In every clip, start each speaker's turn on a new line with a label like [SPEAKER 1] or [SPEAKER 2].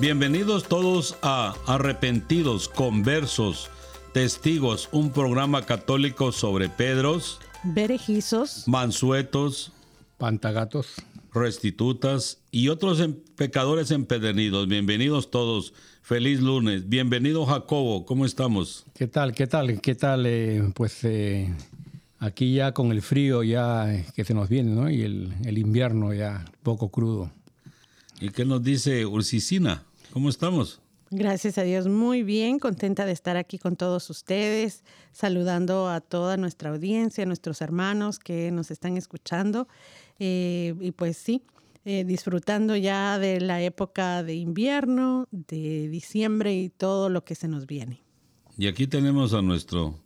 [SPEAKER 1] Bienvenidos todos a Arrepentidos, Conversos, Testigos, un programa católico sobre Pedros,
[SPEAKER 2] Berejizos,
[SPEAKER 1] Mansuetos,
[SPEAKER 3] Pantagatos,
[SPEAKER 1] Restitutas y otros em, pecadores empedernidos. Bienvenidos todos. Feliz lunes. Bienvenido Jacobo. ¿Cómo estamos?
[SPEAKER 3] ¿Qué tal? ¿Qué tal? ¿Qué tal? Eh, pues eh, aquí ya con el frío ya que se nos viene, ¿no? Y el, el invierno ya poco crudo.
[SPEAKER 1] ¿Y qué nos dice Ursicina? ¿Cómo estamos?
[SPEAKER 2] Gracias a Dios, muy bien, contenta de estar aquí con todos ustedes, saludando a toda nuestra audiencia, a nuestros hermanos que nos están escuchando. Eh, y pues sí, eh, disfrutando ya de la época de invierno, de diciembre y todo lo que se nos viene.
[SPEAKER 1] Y aquí tenemos a nuestro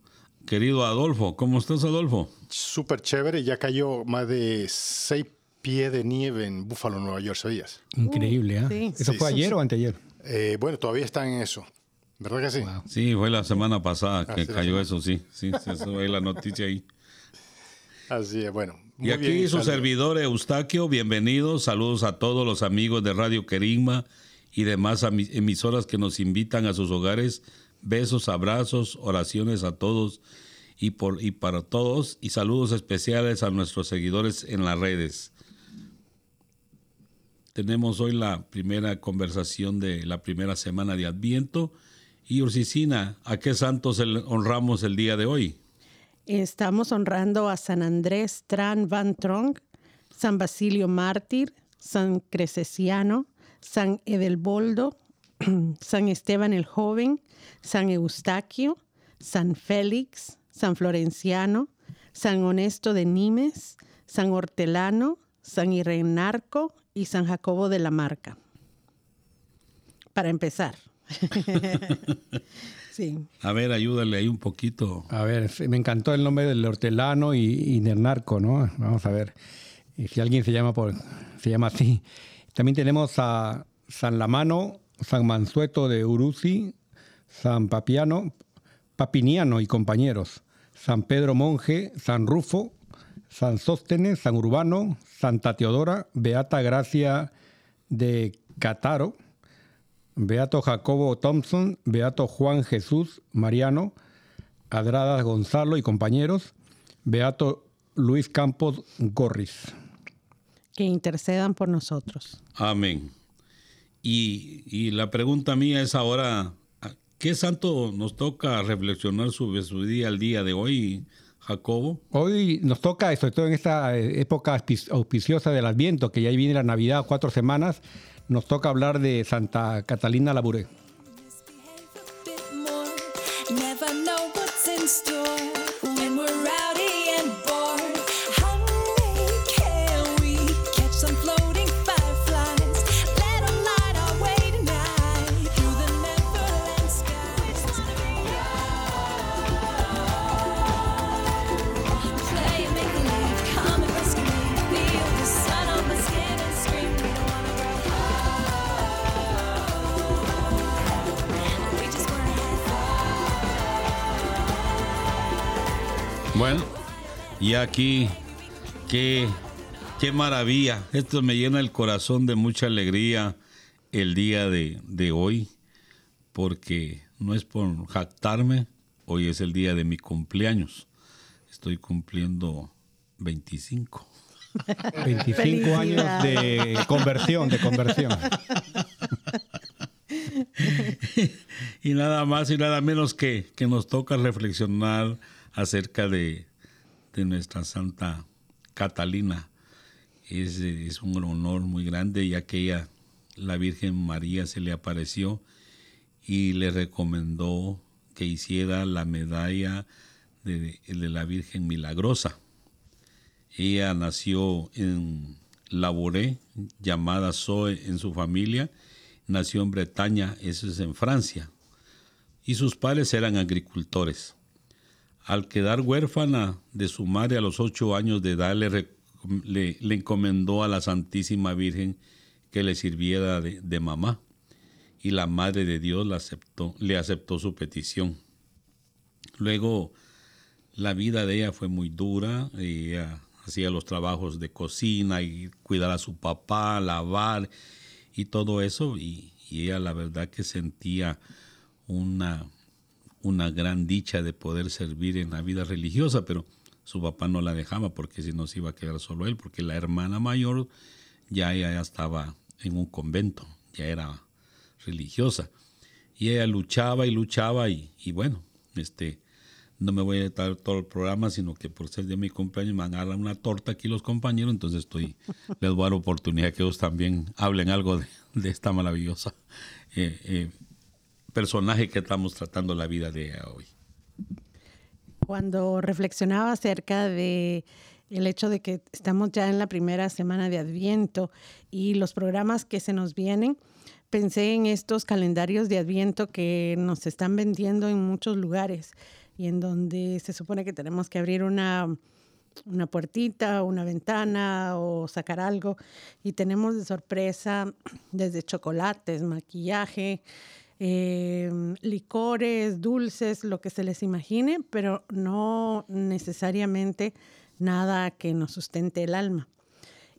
[SPEAKER 1] querido Adolfo. ¿Cómo estás, Adolfo?
[SPEAKER 4] Súper chévere, ya cayó más de seis pie de nieve en Búfalo, Nueva York, ¿sabías?
[SPEAKER 3] Increíble, ¿eh? ¿Eso fue ayer o anteayer?
[SPEAKER 4] Eh, bueno, todavía están en eso. ¿Verdad que sí?
[SPEAKER 1] Sí, fue la semana pasada que cayó eso, sí. Sí, eso es la noticia ahí.
[SPEAKER 4] Así es, bueno.
[SPEAKER 1] y aquí su servidor Eustaquio, bienvenidos, saludos a todos los amigos de Radio Querigma y demás emisoras que nos invitan a sus hogares. Besos, abrazos, oraciones a todos y, por, y para todos y saludos especiales a nuestros seguidores en las redes. Tenemos hoy la primera conversación de la primera semana de Adviento. Y Ursicina, ¿a qué santos honramos el día de hoy?
[SPEAKER 2] Estamos honrando a San Andrés Tran Van Trong, San Basilio Mártir, San Crescesiano, San Edelboldo, San Esteban el Joven, San Eustaquio, San Félix, San Florenciano, San Honesto de Nimes, San Hortelano, San Irenarco y San Jacobo de la Marca. Para empezar.
[SPEAKER 1] sí. A ver, ayúdale ahí un poquito.
[SPEAKER 3] A ver, me encantó el nombre del hortelano y, Nernarco, ¿no? Vamos a ver. si alguien se llama por se llama así. También tenemos a San Lamano, San Mansueto de Uruzi, San Papiano, Papiniano y compañeros, San Pedro Monje, San Rufo, San Sóstenes, San Urbano, Santa Teodora, Beata Gracia de Cataro, Beato Jacobo Thompson, Beato Juan Jesús Mariano, Adrada Gonzalo y compañeros, Beato Luis Campos Gorris.
[SPEAKER 2] Que intercedan por nosotros.
[SPEAKER 1] Amén. Y, y la pregunta mía es ahora, ¿qué santo nos toca reflexionar sobre su día al día de hoy, Jacobo.
[SPEAKER 3] Hoy nos toca, sobre todo en esta época auspiciosa del Adviento, que ya viene la Navidad, cuatro semanas, nos toca hablar de Santa Catalina Labouré.
[SPEAKER 1] Y aquí, qué, qué maravilla. Esto me llena el corazón de mucha alegría el día de, de hoy, porque no es por jactarme, hoy es el día de mi cumpleaños. Estoy cumpliendo 25.
[SPEAKER 3] 25 años de conversión, de conversión.
[SPEAKER 1] y nada más y nada menos que, que nos toca reflexionar acerca de, nuestra Santa Catalina. Es, es, un honor muy grande ya que ella, la Virgen María, se le apareció y le recomendó que hiciera la medalla de, de la Virgen Milagrosa. Ella nació en Laboré, llamada Zoe en su familia, nació en Bretaña, eso es en Francia, y sus padres eran agricultores. Al quedar huérfana de su madre a los ocho años de edad, le, encomendó a la Santísima Virgen que le sirviera de, mamá. Y la Madre de Dios aceptó, le aceptó su petición. Luego, la vida de ella fue muy dura. Ella hacía los trabajos de cocina y cuidar a su papá, lavar y todo eso. y ella la verdad que sentía una una gran dicha de poder servir en la vida religiosa, pero su papá no la dejaba porque si no se iba a quedar solo él, porque la hermana mayor ya, ya estaba en un convento, ya era religiosa. Y ella luchaba y luchaba y, bueno, este, no me voy a dar todo el programa, sino que por ser de mi cumpleaños me van a dar una torta aquí los compañeros, entonces estoy, les voy a dar la oportunidad que ellos también hablen algo de, esta maravillosa eh, eh, personaje que estamos tratando la vida de hoy.
[SPEAKER 2] Cuando reflexionaba acerca de el hecho de que estamos ya en la primera semana de Adviento y los programas que se nos vienen, pensé en estos calendarios de Adviento que nos están vendiendo en muchos lugares y en donde se supone que tenemos que abrir una, una puertita, una ventana o sacar algo y tenemos de sorpresa desde chocolates, maquillaje, Em, licores, dulces, lo que se les imagine, pero no necesariamente nada que nos sustente el alma.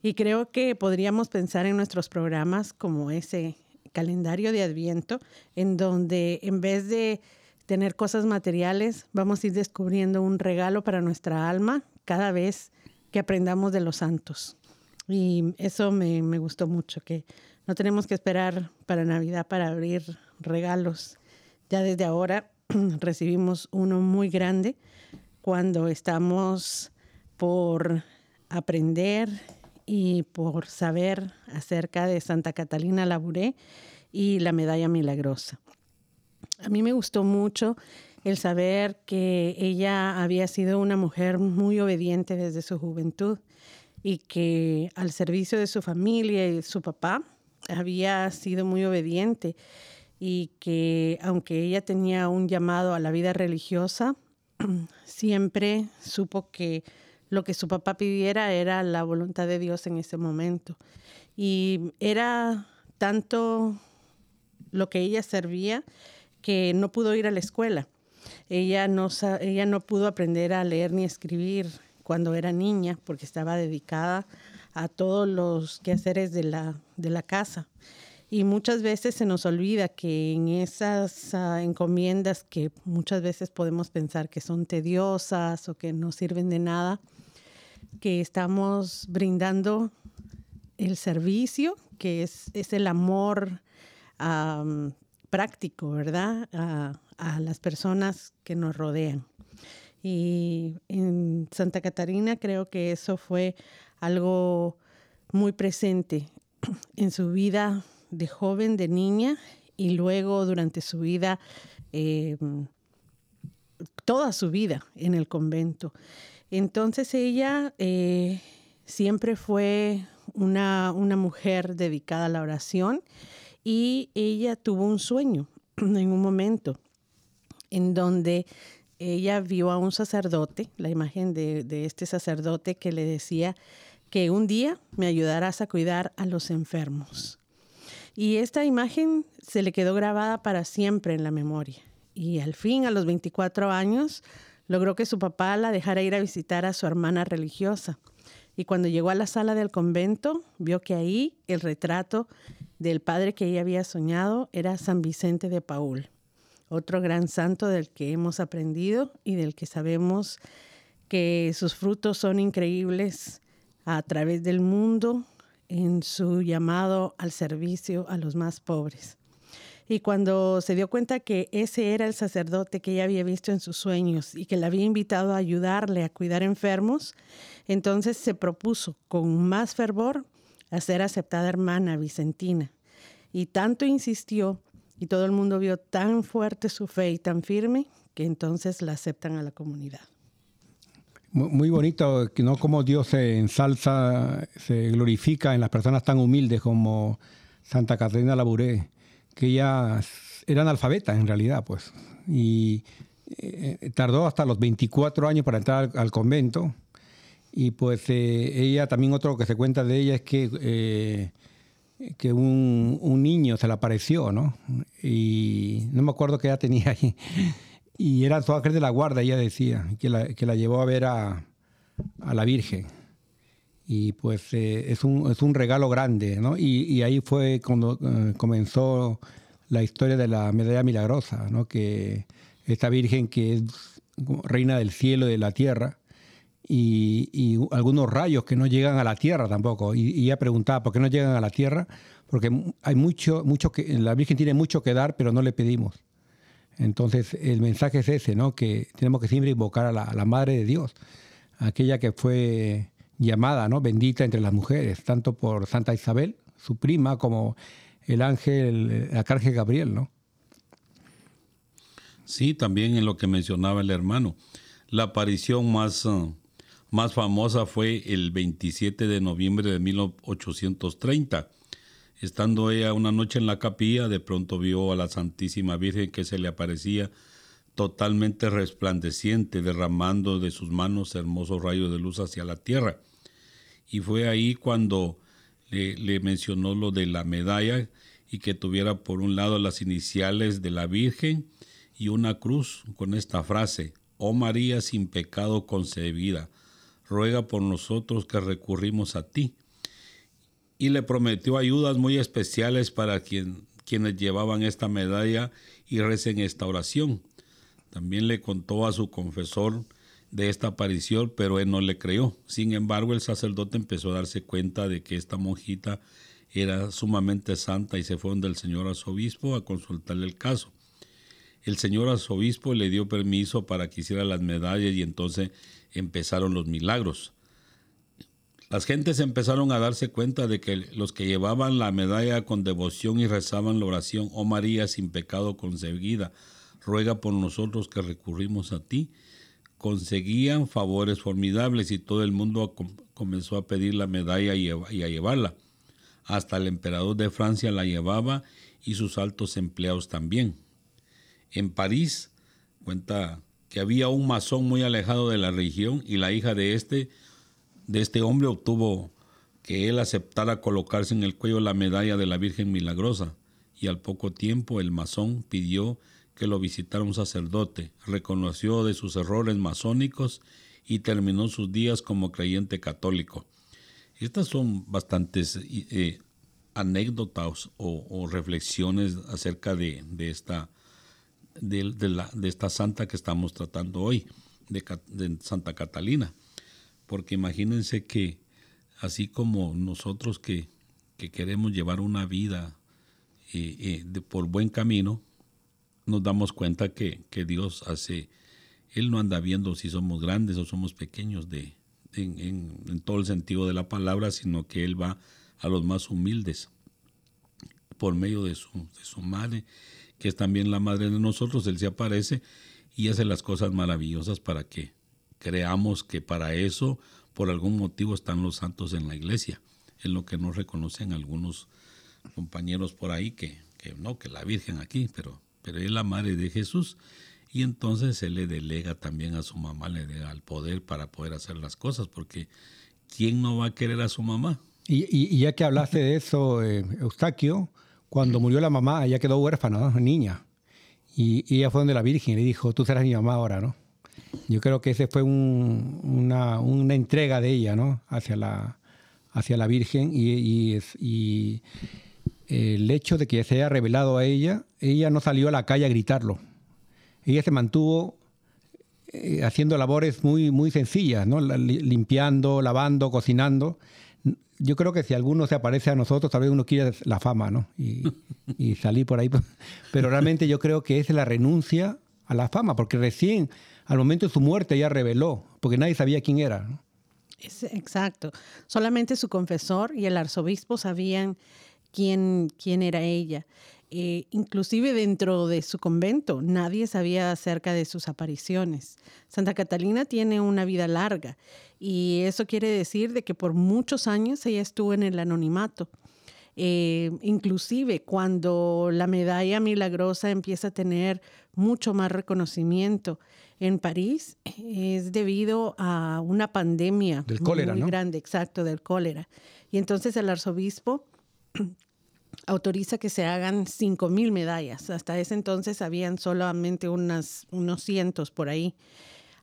[SPEAKER 2] Y creo que podríamos pensar en nuestros programas como ese calendario de Adviento, en donde en vez de tener cosas materiales, vamos a ir descubriendo un regalo para nuestra alma cada vez que aprendamos de los santos. Y eso me, me gustó mucho, que no tenemos que esperar para Navidad para abrir regalos. Ya desde ahora recibimos uno muy grande cuando estamos por aprender y por saber acerca de Santa Catalina Labouré y la medalla milagrosa. A mí me gustó mucho el saber que ella había sido una mujer muy obediente desde su juventud y que al servicio de su familia y de su papá había sido muy obediente y que aunque ella tenía un llamado a la vida religiosa, siempre supo que lo que su papá pidiera era la voluntad de Dios en ese momento. Y era tanto lo que ella servía que no pudo ir a la escuela. Ella no, ella no pudo aprender a leer ni escribir cuando era niña porque estaba dedicada a todos los quehaceres de la, de la casa. Y muchas veces se nos olvida que en esas ah, encomiendas que muchas veces podemos pensar que son tediosas o que no sirven de nada, que estamos brindando el servicio, que es, el amor práctico, ¿verdad? A, a las personas que nos rodean. Y en Santa Catarina creo que eso fue algo muy presente en su vida de joven, de niña, y luego durante su vida, eh, toda su vida en el convento. Entonces ella eh, siempre fue una, una mujer dedicada a la oración y ella tuvo un sueño en un momento en donde ella vio a un sacerdote, la imagen de, de, este sacerdote que le decía que un día me ayudarás a cuidar a los enfermos. Y esta imagen se le quedó grabada para siempre en la memoria. Y al fin, a los 24 años, logró que su papá la dejara ir a visitar a su hermana religiosa. Y cuando llegó a la sala del convento, vio que ahí el retrato del padre que ella había soñado era San Vicente de Paul, otro gran santo del que hemos aprendido y del que sabemos que sus frutos son increíbles a través del mundo en su llamado al servicio a los más pobres. Y cuando se dio cuenta que ese era el sacerdote que ella había visto en sus sueños y que le había invitado a ayudarle a cuidar enfermos, entonces se propuso con más fervor a ser aceptada hermana Vicentina. Y tanto insistió y todo el mundo vio tan fuerte su fe y tan firme que entonces la aceptan a la comunidad.
[SPEAKER 3] Muy bonito, ¿no? Como Dios se ensalza, se glorifica en las personas tan humildes como Santa Catarina Labouré, que ella era analfabeta en realidad, pues. Y eh, tardó hasta los 24 años para entrar al, convento. Y pues eh, ella, también otro que se cuenta de ella es que, eh, que un, un, niño se le apareció, ¿no? Y no me acuerdo qué edad tenía ahí y era su ángel de la guarda, ella decía, que la, que la llevó a ver a, a la Virgen. Y pues eh, es, un, es, un, regalo grande, ¿no? Y, y ahí fue cuando eh, comenzó la historia de la medalla milagrosa, ¿no? Que esta Virgen que es reina del cielo y de la tierra, y, y, algunos rayos que no llegan a la tierra tampoco. Y, y, ella preguntaba, ¿por qué no llegan a la tierra? Porque hay mucho, mucho que, la Virgen tiene mucho que dar, pero no le pedimos. Entonces, el mensaje es ese, ¿no? Que tenemos que siempre invocar a la, Madre de Dios, aquella que fue llamada, ¿no? Bendita entre las mujeres, tanto por Santa Isabel, su prima, como el ángel, el arcángel Gabriel, ¿no?
[SPEAKER 1] Sí, también en lo que mencionaba el hermano. La aparición más, uh, más famosa fue el 27 de noviembre de 1830 Estando ella una noche en la capilla, de pronto vio a la Santísima Virgen que se le aparecía totalmente resplandeciente, derramando de sus manos hermosos rayos de luz hacia la tierra. Y fue ahí cuando le, mencionó lo de la medalla y que tuviera por un lado las iniciales de la Virgen y una cruz con esta frase, Oh María sin pecado concebida, ruega por nosotros que recurrimos a ti y le prometió ayudas muy especiales para quien, quienes llevaban esta medalla y recen esta oración. También le contó a su confesor de esta aparición, pero él no le creyó. Sin embargo, el sacerdote empezó a darse cuenta de que esta monjita era sumamente santa y se fue donde el señor arzobispo a consultarle el caso. El señor arzobispo le dio permiso para que hiciera las medallas y entonces empezaron los milagros. Las gentes empezaron a darse cuenta de que los que llevaban la medalla con devoción y rezaban la oración, oh María sin pecado concebida, ruega por nosotros que recurrimos a ti, conseguían favores formidables y todo el mundo comenzó a pedir la medalla y a llevarla. Hasta el emperador de Francia la llevaba y sus altos empleados también. En París cuenta que había un masón muy alejado de la religión y la hija de este de este hombre obtuvo que él aceptara colocarse en el cuello la medalla de la Virgen Milagrosa, y al poco tiempo el masón pidió que lo visitara un sacerdote, reconoció de sus errores masónicos y terminó sus días como creyente católico. Estas son bastantes eh, anécdotas o, reflexiones acerca de, esta, de, la, de, esta santa que estamos tratando hoy, de Santa Catalina porque imagínense que así como nosotros que, queremos llevar una vida eh, eh, por buen camino, nos damos cuenta que, Dios hace Él no anda viendo si somos grandes o somos pequeños de, en, todo el sentido de la palabra, sino que Él va a los más humildes por medio de su, de su madre, que es también la madre de nosotros. Él se aparece y hace las cosas maravillosas para que creamos que para eso, por algún motivo, están los santos en la iglesia. Es lo que no reconocen algunos compañeros por ahí que, que no, que la Virgen aquí, pero, pero es la madre de Jesús y entonces él le delega también a su mamá, le delega el poder para poder hacer las cosas, porque ¿quién no va a querer a su mamá?
[SPEAKER 3] Y, ya que hablaste de eso, eh, Eustaquio, cuando murió la mamá, ella quedó huérfana, niña. Y, ella fue donde la Virgen le dijo, tú serás mi mamá ahora, ¿no? Yo creo que ese fue una, entrega de ella, ¿no? Hacia la, hacia la Virgen y, y, el hecho de que se haya revelado a ella, ella no salió a la calle a gritarlo ella se mantuvo eh, haciendo labores muy, muy sencillas, ¿no? limpiando, lavando, cocinando. Yo creo que si alguno se aparece a nosotros, tal vez uno quiere la fama, ¿no? Y, salir por ahí. Pero realmente yo creo que es la renuncia a la fama, porque recién, al momento de su muerte, ella reveló, porque nadie sabía quién era.
[SPEAKER 2] exacto. Solamente su confesor y el arzobispo sabían quién, quién era ella. Eh, inclusive dentro de su convento, nadie sabía acerca de sus apariciones. Santa Catalina tiene una vida larga y eso quiere decir de que por muchos años ella estuvo en el anonimato. Eh, inclusive cuando la medalla milagrosa empieza a tener mucho más reconocimiento en París, es debido a una pandemia
[SPEAKER 3] del cólera,
[SPEAKER 2] muy grande, exacto, del cólera. Y entonces el arzobispo autoriza que se hagan 5.000 medallas. Hasta ese entonces habían solamente unas, unos cientos por ahí.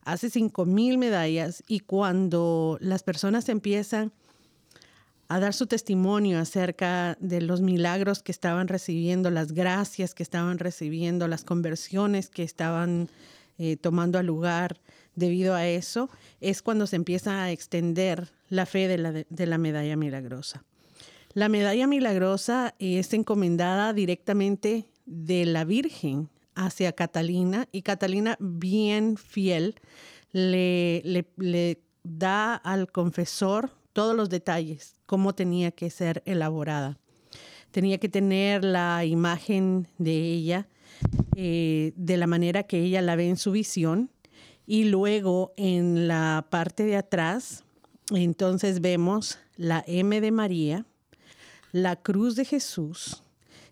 [SPEAKER 2] Hace 5.000 medallas y cuando las personas empiezan a dar su testimonio acerca de los milagros que estaban recibiendo, las gracias que estaban recibiendo, las conversiones que estaban eh, tomando al lugar debido a eso, es cuando se empieza a extender la fe de la, de la medalla milagrosa. La medalla milagrosa es encomendada directamente de la Virgen hacia Catalina y Catalina, bien fiel, le, le, da al confesor todos los detalles, cómo tenía que ser elaborada. Tenía que tener la imagen de ella eh, de la manera que ella la ve en su visión y luego en la parte de atrás, entonces vemos la M de María, la cruz de Jesús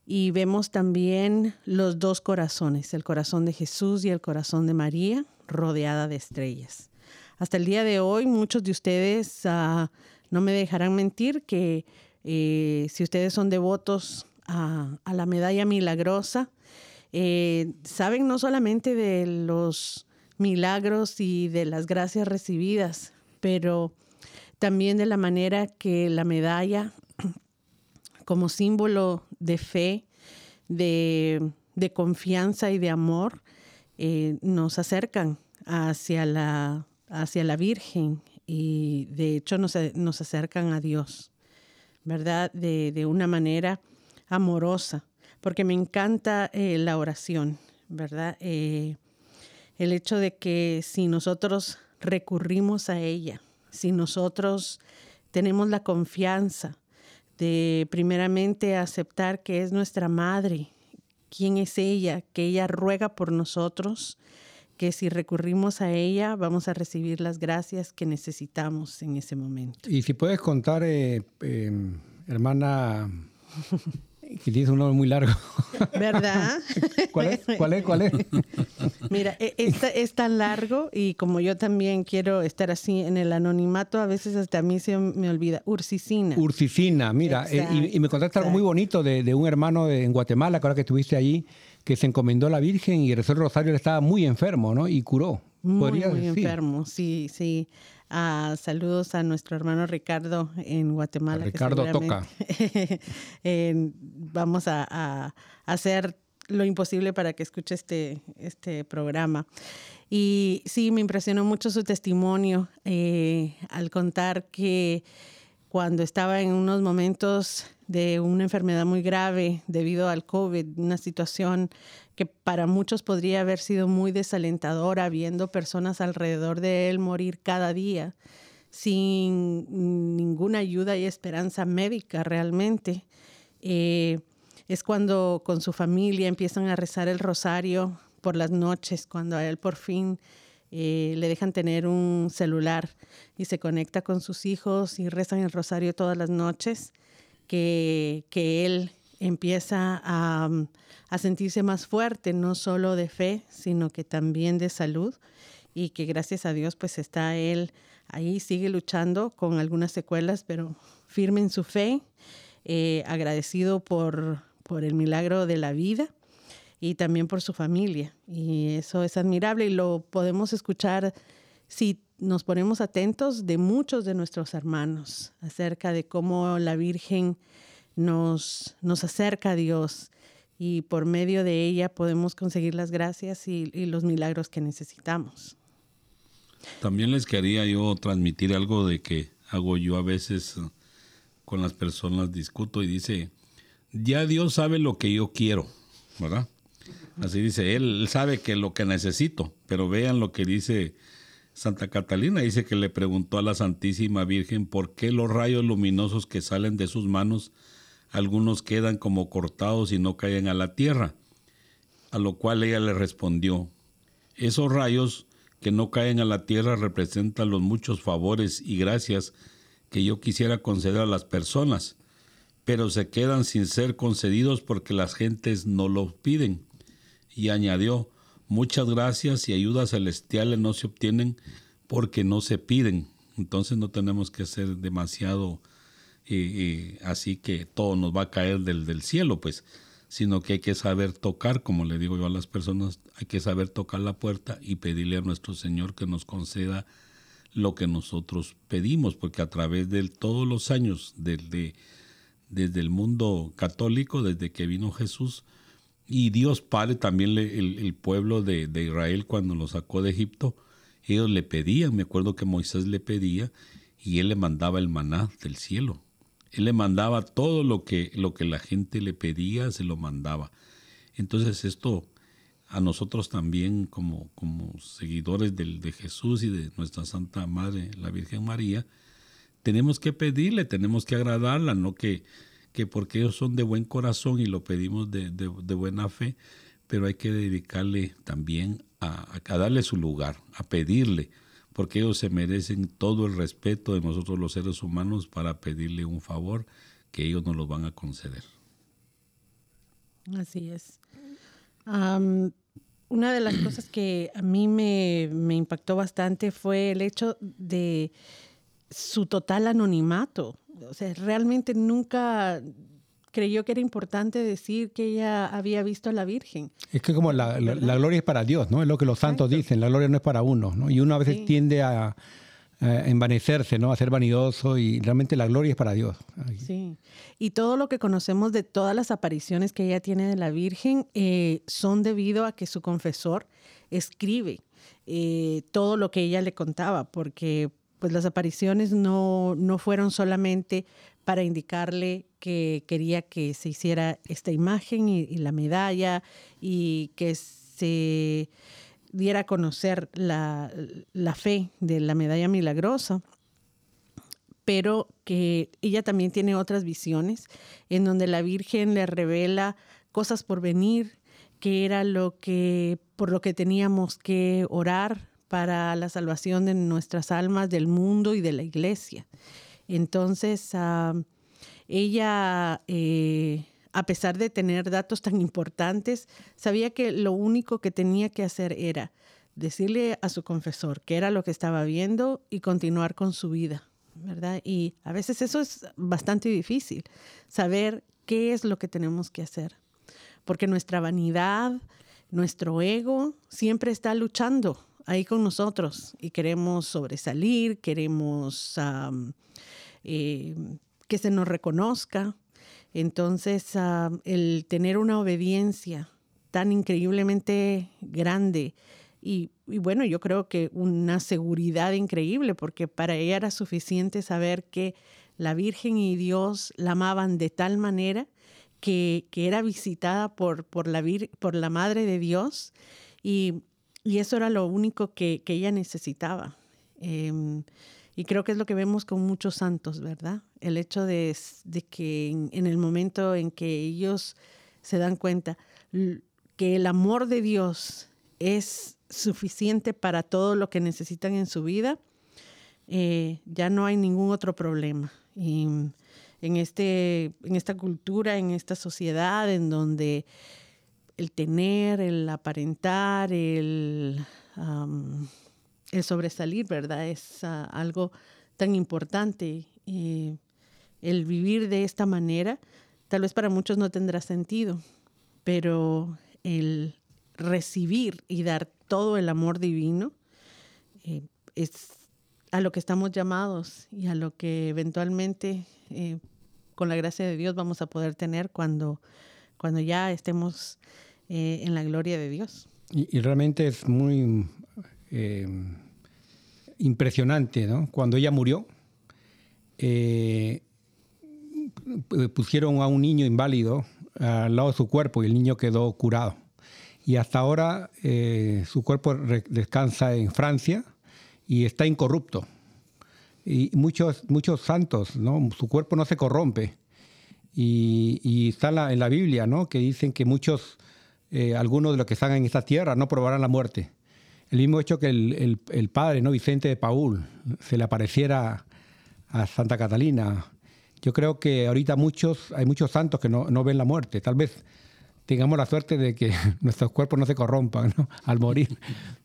[SPEAKER 2] y vemos también los dos corazones, el corazón de Jesús y el corazón de María, rodeada de estrellas. Hasta el día de hoy, muchos de ustedes ah, no me dejarán mentir que eh, si ustedes son devotos a, la medalla milagrosa, eh, saben no solamente de los milagros y de las gracias recibidas, pero también de la manera que la medalla como símbolo de fe, de, confianza y de amor, eh, nos acercan hacia la, hacia la Virgen y de hecho nos, acercan a Dios, ¿verdad? De, una manera amorosa, porque me encanta eh, la oración, ¿verdad? Eh, el hecho de que si nosotros recurrimos a ella, si nosotros tenemos la confianza de primeramente aceptar que es nuestra madre, quién es ella, que ella ruega por nosotros, que si recurrimos a ella vamos a recibir las gracias que necesitamos en ese momento.
[SPEAKER 3] Y si puedes contar, eh, em, hermana que tienes un nombre muy largo.
[SPEAKER 2] ¿Verdad?
[SPEAKER 3] ¿Cuál es? ¿Cuál es? ¿Cuál es?
[SPEAKER 2] Mira, e, es tan largo y como yo también quiero estar así en el anonimato, a veces hasta a mí se me olvida. Ursicina.
[SPEAKER 3] Ursicina, mira. Eh, y, me contaste algo muy bonito de, un hermano en Guatemala, que ahora que estuviste allí, que se encomendó a la Virgen y el rosario, estaba muy enfermo, ¿no? Y curó.
[SPEAKER 2] Muy, muy enfermo, sí, sí. Ah, saludos a nuestro hermano Ricardo en Guatemala.
[SPEAKER 3] Ricardo toca.
[SPEAKER 2] vamos a, hacer lo imposible para que escuche este, este programa. Y sí, me impresionó mucho su testimonio eh, al contar que cuando estaba en unos momentos de una enfermedad muy grave debido al COVID, una situación que para muchos podría haber sido muy desalentadora, viendo personas alrededor de él morir cada día sin ninguna ayuda y esperanza médica realmente. Eh, es cuando con su familia empiezan a rezar el rosario por las noches, cuando a él por fin eh, le dejan tener un celular y se conecta con sus hijos y rezan el rosario todas las noches, que, que él empieza a, a, sentirse más fuerte, no solo de fe, sino que también de salud y que gracias a Dios pues está él ahí, sigue luchando con algunas secuelas, pero firme en su fe, eh, agradecido por, por el milagro de la vida y también por su familia. Y eso es admirable y lo podemos escuchar si nos ponemos atentos de muchos de nuestros hermanos acerca de cómo la Virgen nos, nos acerca a Dios y por medio de ella podemos conseguir las gracias y, los milagros que necesitamos.
[SPEAKER 1] También les quería yo transmitir algo de que hago yo a veces eh, con las personas, discuto y dice, ya Dios sabe lo que yo quiero, ¿verdad? Así dice, él, sabe que lo que necesito, pero vean lo que dice Santa Catalina, dice que le preguntó a la Santísima Virgen por qué los rayos luminosos que salen de sus manos, algunos quedan como cortados y no caen a la tierra. A lo cual ella le respondió, esos rayos que no caen a la tierra representan los muchos favores y gracias que yo quisiera conceder a las personas, pero se quedan sin ser concedidos porque las gentes no los piden y añadió, muchas gracias y ayudas celestiales no se obtienen porque no se piden. Entonces no tenemos que ser demasiado eh, así que todo nos va a caer del, cielo, pues, sino que hay que saber tocar, como le digo yo a las personas, hay que saber tocar la puerta y pedirle a nuestro Señor que nos conceda lo que nosotros pedimos, porque a través de todos los años, desde, desde el mundo católico, desde que vino Jesús, y Dios Padre también, el, pueblo de, Israel cuando lo sacó de Egipto, ellos le pedían, me acuerdo que Moisés le pedía y él le mandaba el maná del cielo. Él le mandaba todo lo que, lo que la gente le pedía, se lo mandaba. Entonces esto a nosotros también como, como seguidores de Jesús y de nuestra Santa Madre, la Virgen María, tenemos que pedirle, tenemos que agradarla, no que que porque ellos son de buen corazón y lo pedimos de, buena fe, pero hay que dedicarle también a, a, darle su lugar, a pedirle, porque ellos se merecen todo el respeto de nosotros los seres humanos para pedirle un favor que ellos nos lo van a conceder.
[SPEAKER 2] Así es. una de las cosas que a mí me, me impactó bastante fue el hecho de su total anonimato o sea, realmente nunca creyó que era importante decir que ella había visto a la Virgen.
[SPEAKER 3] Es que como la, gloria es para Dios, ¿no? Es lo que los santos dicen, la gloria no es para uno, ¿no? Y uno a veces tiende a, envanecerse, ¿no? A ser vanidoso y realmente la gloria es para Dios.
[SPEAKER 2] Sí. Y todo lo que conocemos de todas las apariciones que ella tiene de la Virgen eh, son debido a que su confesor escribe eh, todo lo que ella le contaba, porque pues las apariciones no, no fueron solamente para indicarle que quería que se hiciera esta imagen y, la medalla y que se diera a conocer la, la, fe de la medalla milagrosa, pero que ella también tiene otras visiones en donde la Virgen le revela cosas por venir, que era lo que por lo que teníamos que orar para la salvación de nuestras almas, del mundo y de la iglesia. Entonces, ah, ella, eh, a pesar de tener datos tan importantes, sabía que lo único que tenía que hacer era decirle a su confesor qué era lo que estaba viendo y continuar con su vida, ¿verdad? Y a veces eso es bastante difícil, saber qué es lo que tenemos que hacer, porque nuestra vanidad, nuestro ego siempre está luchando ahí con nosotros y queremos sobresalir, queremos eh, que se nos reconozca. Entonces, el tener una obediencia tan increíblemente grande y, bueno, yo creo que una seguridad increíble, porque para ella era suficiente saber que la Virgen y Dios la amaban de tal manera que, era visitada por, por, la por la Madre de Dios y, eso era lo único que, ella necesitaba. Em, y creo que es lo que vemos con muchos santos, ¿verdad? El hecho de, que en, el momento en que ellos se dan cuenta que el amor de Dios es suficiente para todo lo que necesitan en su vida, eh, ya no hay ningún otro problema. Y en, este, en esta cultura, en esta sociedad en donde el tener, el aparentar, el, el sobresalir, ¿verdad? Es ah, algo tan importante. el vivir de esta manera, tal vez para muchos no tendrá sentido, pero el recibir y dar todo el amor divino eh, es a lo que estamos llamados y a lo que eventualmente eh, con la gracia de Dios vamos a poder tener cuando, cuando ya estemos eh, en la gloria de Dios.
[SPEAKER 3] Y, realmente es muy eh, impresionante, ¿no? Cuando ella murió, pusieron a un niño inválido al lado de su cuerpo y el niño quedó curado. Y hasta ahora su cuerpo descansa en Francia y está incorrupto. Y muchos, muchos santos, ¿no? Su cuerpo no se corrompe. Y, está en la, Biblia, ¿no? Que dicen que muchos, eh, algunos de los que están en esta tierra no probarán la muerte. El mismo hecho que el, padre, ¿no? Vicente de Paul, se le apareciera a Santa Catalina. Yo creo que ahorita muchos, hay muchos santos que no, ven la muerte. Tal vez tengamos la suerte de que nuestros cuerpos no se corrompan al morir.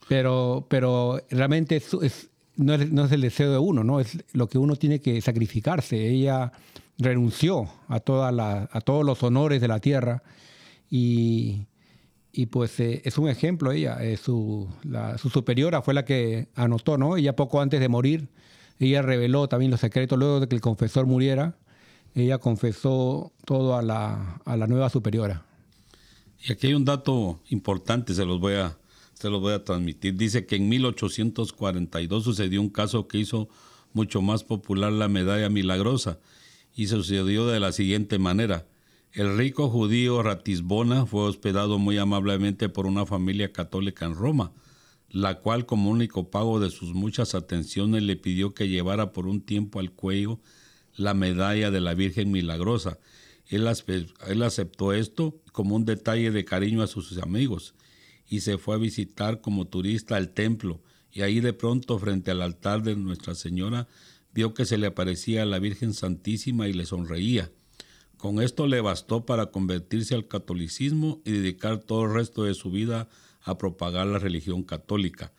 [SPEAKER 3] Pero, pero realmente es, no, es, el deseo de uno, ¿no? es lo que uno tiene que sacrificarse. Ella renunció a, toda la, a todos los honores de la tierra y, y pues eh, es un ejemplo ella. Eh, su, su, superiora fue la que anotó, ¿no? Ella poco antes de morir, ella reveló también los secretos luego de que el confesor muriera. Ella confesó todo a la, a la nueva superiora.
[SPEAKER 1] Y aquí hay un dato importante, se los voy a, se los voy a transmitir. Dice que en 1842 sucedió un caso que hizo mucho más popular la medalla milagrosa y sucedió de la siguiente manera. El rico judío Ratisbona fue hospedado muy amablemente por una familia católica en Roma, la cual como único pago de sus muchas atenciones le pidió que llevara por un tiempo al cuello la medalla de la Virgen Milagrosa él, aceptó esto como un detalle de cariño a sus amigos y se fue a visitar como turista al templo y ahí de pronto frente al altar de Nuestra Señora vio que se le aparecía la Virgen Santísima y le sonreía. Con esto le bastó para convertirse al catolicismo y dedicar todo el resto de su vida a propagar la religión católica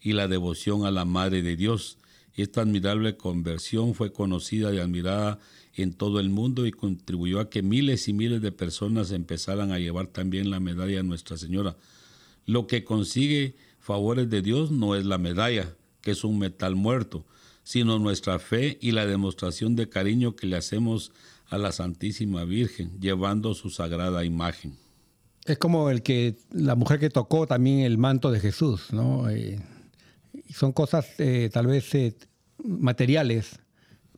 [SPEAKER 1] y la devoción a la Madre de Dios. Esta admirable conversión fue conocida y admirada en todo el mundo y contribuyó a que miles y miles de personas empezaran a llevar también la medalla a Nuestra Señora. Lo que consigue favores de Dios no es la medalla, que es un metal muerto, sino nuestra fe y la demostración de cariño que le hacemos a la Santísima Virgen, llevando su sagrada imagen.
[SPEAKER 3] Es como el que la mujer que tocó también el manto de Jesús, ¿no? Eh, son cosas eh, tal vez eh, materiales,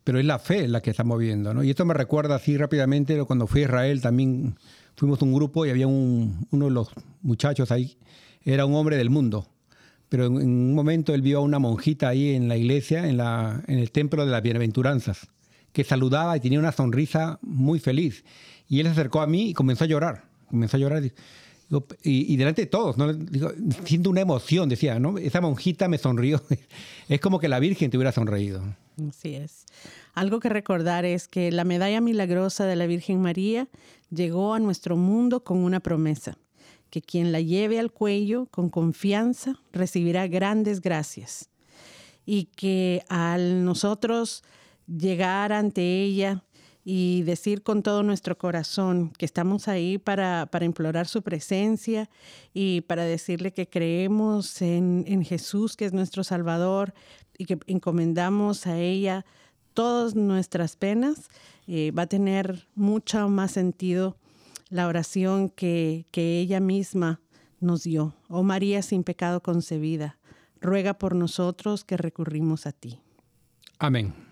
[SPEAKER 3] pero es la fe la que está moviendo. ¿no? Y esto me recuerda así rápidamente cuando fui a Israel, también fuimos un grupo y había un, uno de los muchachos ahí, era un hombre del mundo. Pero en, un momento él vio a una monjita ahí en la iglesia, en, la, en el templo de las bienaventuranzas, que saludaba y tenía una sonrisa muy feliz. Y él se acercó a mí y comenzó a llorar. Comenzó a llorar. Y, delante de todos, ¿no? siento una emoción, decía, ¿no? Esa monjita me sonrió. es como que la Virgen te hubiera sonreído.
[SPEAKER 2] Así es. Algo que recordar es que la medalla milagrosa de la Virgen María llegó a nuestro mundo con una promesa, que quien la lleve al cuello con confianza recibirá grandes gracias y que al nosotros llegar ante ella y decir con todo nuestro corazón que estamos ahí para, para implorar su presencia y para decirle que creemos en, en Jesús, que es nuestro Salvador, y que encomendamos a ella todas nuestras penas, eh, va a tener mucho más sentido la oración que, que ella misma nos dio. Oh María sin pecado concebida, ruega por nosotros que recurrimos a ti.
[SPEAKER 3] Amén.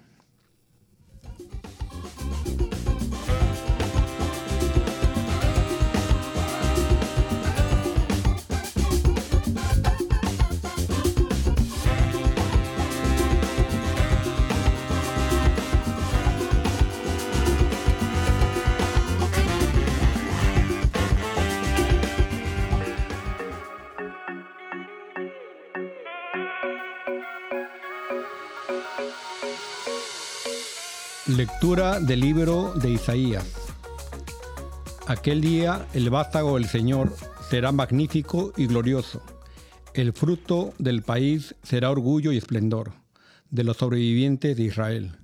[SPEAKER 3] Lectura del libro de Isaías. Aquel día el vástago del Señor será magnífico y glorioso. El fruto del país será orgullo y esplendor de los sobrevivientes de Israel.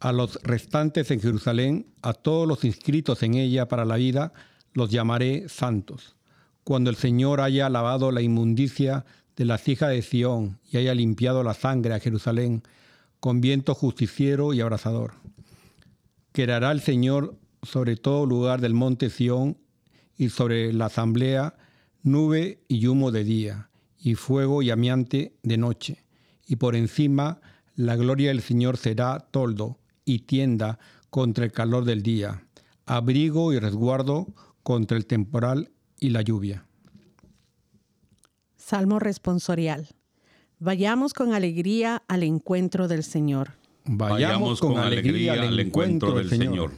[SPEAKER 3] A los restantes en Jerusalén, a todos los inscritos en ella para la vida, los llamaré santos. Cuando el Señor haya lavado la inmundicia de las hijas de Sión y haya limpiado la sangre a Jerusalén, con viento justiciero y abrazador. Querará el Señor sobre todo lugar del monte Sión y sobre la asamblea nube y humo de día, y fuego y amiante de noche. Y por encima la gloria del Señor será toldo y tienda contra el calor del día, abrigo y resguardo contra el temporal y la lluvia.
[SPEAKER 2] Salmo responsorial. Vayamos con alegría al encuentro del Señor.
[SPEAKER 1] Vayamos con alegría al encuentro del Señor.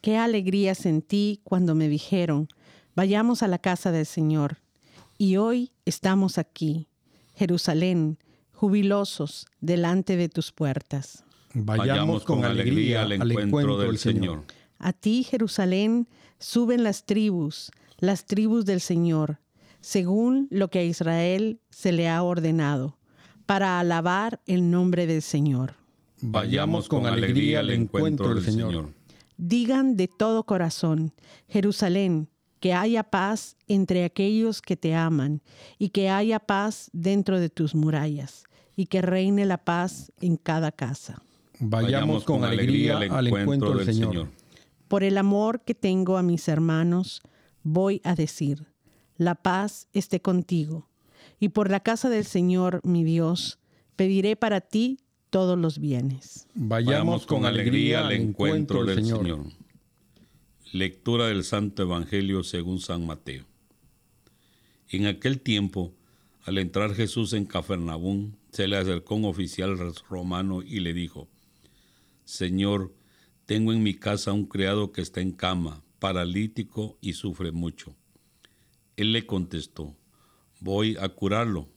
[SPEAKER 2] Qué alegría sentí cuando me dijeron, vayamos a la casa del Señor. Y hoy estamos aquí, Jerusalén, jubilosos delante de tus puertas.
[SPEAKER 1] Vayamos con alegría al encuentro del Señor.
[SPEAKER 2] A ti, Jerusalén, suben las tribus, las tribus del Señor, según lo que a Israel se le ha ordenado para alabar el nombre del Señor.
[SPEAKER 1] Vayamos con alegría al encuentro del Señor.
[SPEAKER 2] Digan de todo corazón, Jerusalén, que haya paz entre aquellos que te aman y que haya paz dentro de tus murallas y que reine la paz en cada casa.
[SPEAKER 3] Vayamos con alegría al encuentro del Señor.
[SPEAKER 2] Por el amor que tengo a mis hermanos, voy a decir, la paz esté contigo y por la casa del Señor mi Dios pediré para ti todos los bienes.
[SPEAKER 1] Vayamos con alegría al encuentro del Señor. Lectura del Santo Evangelio según San Mateo. En aquel tiempo, al entrar Jesús en Cafarnaúm, se le acercó un oficial romano y le dijo, Señor, tengo en mi casa un criado que está en cama, paralítico y sufre mucho. Él le contestó, voy a curarlo.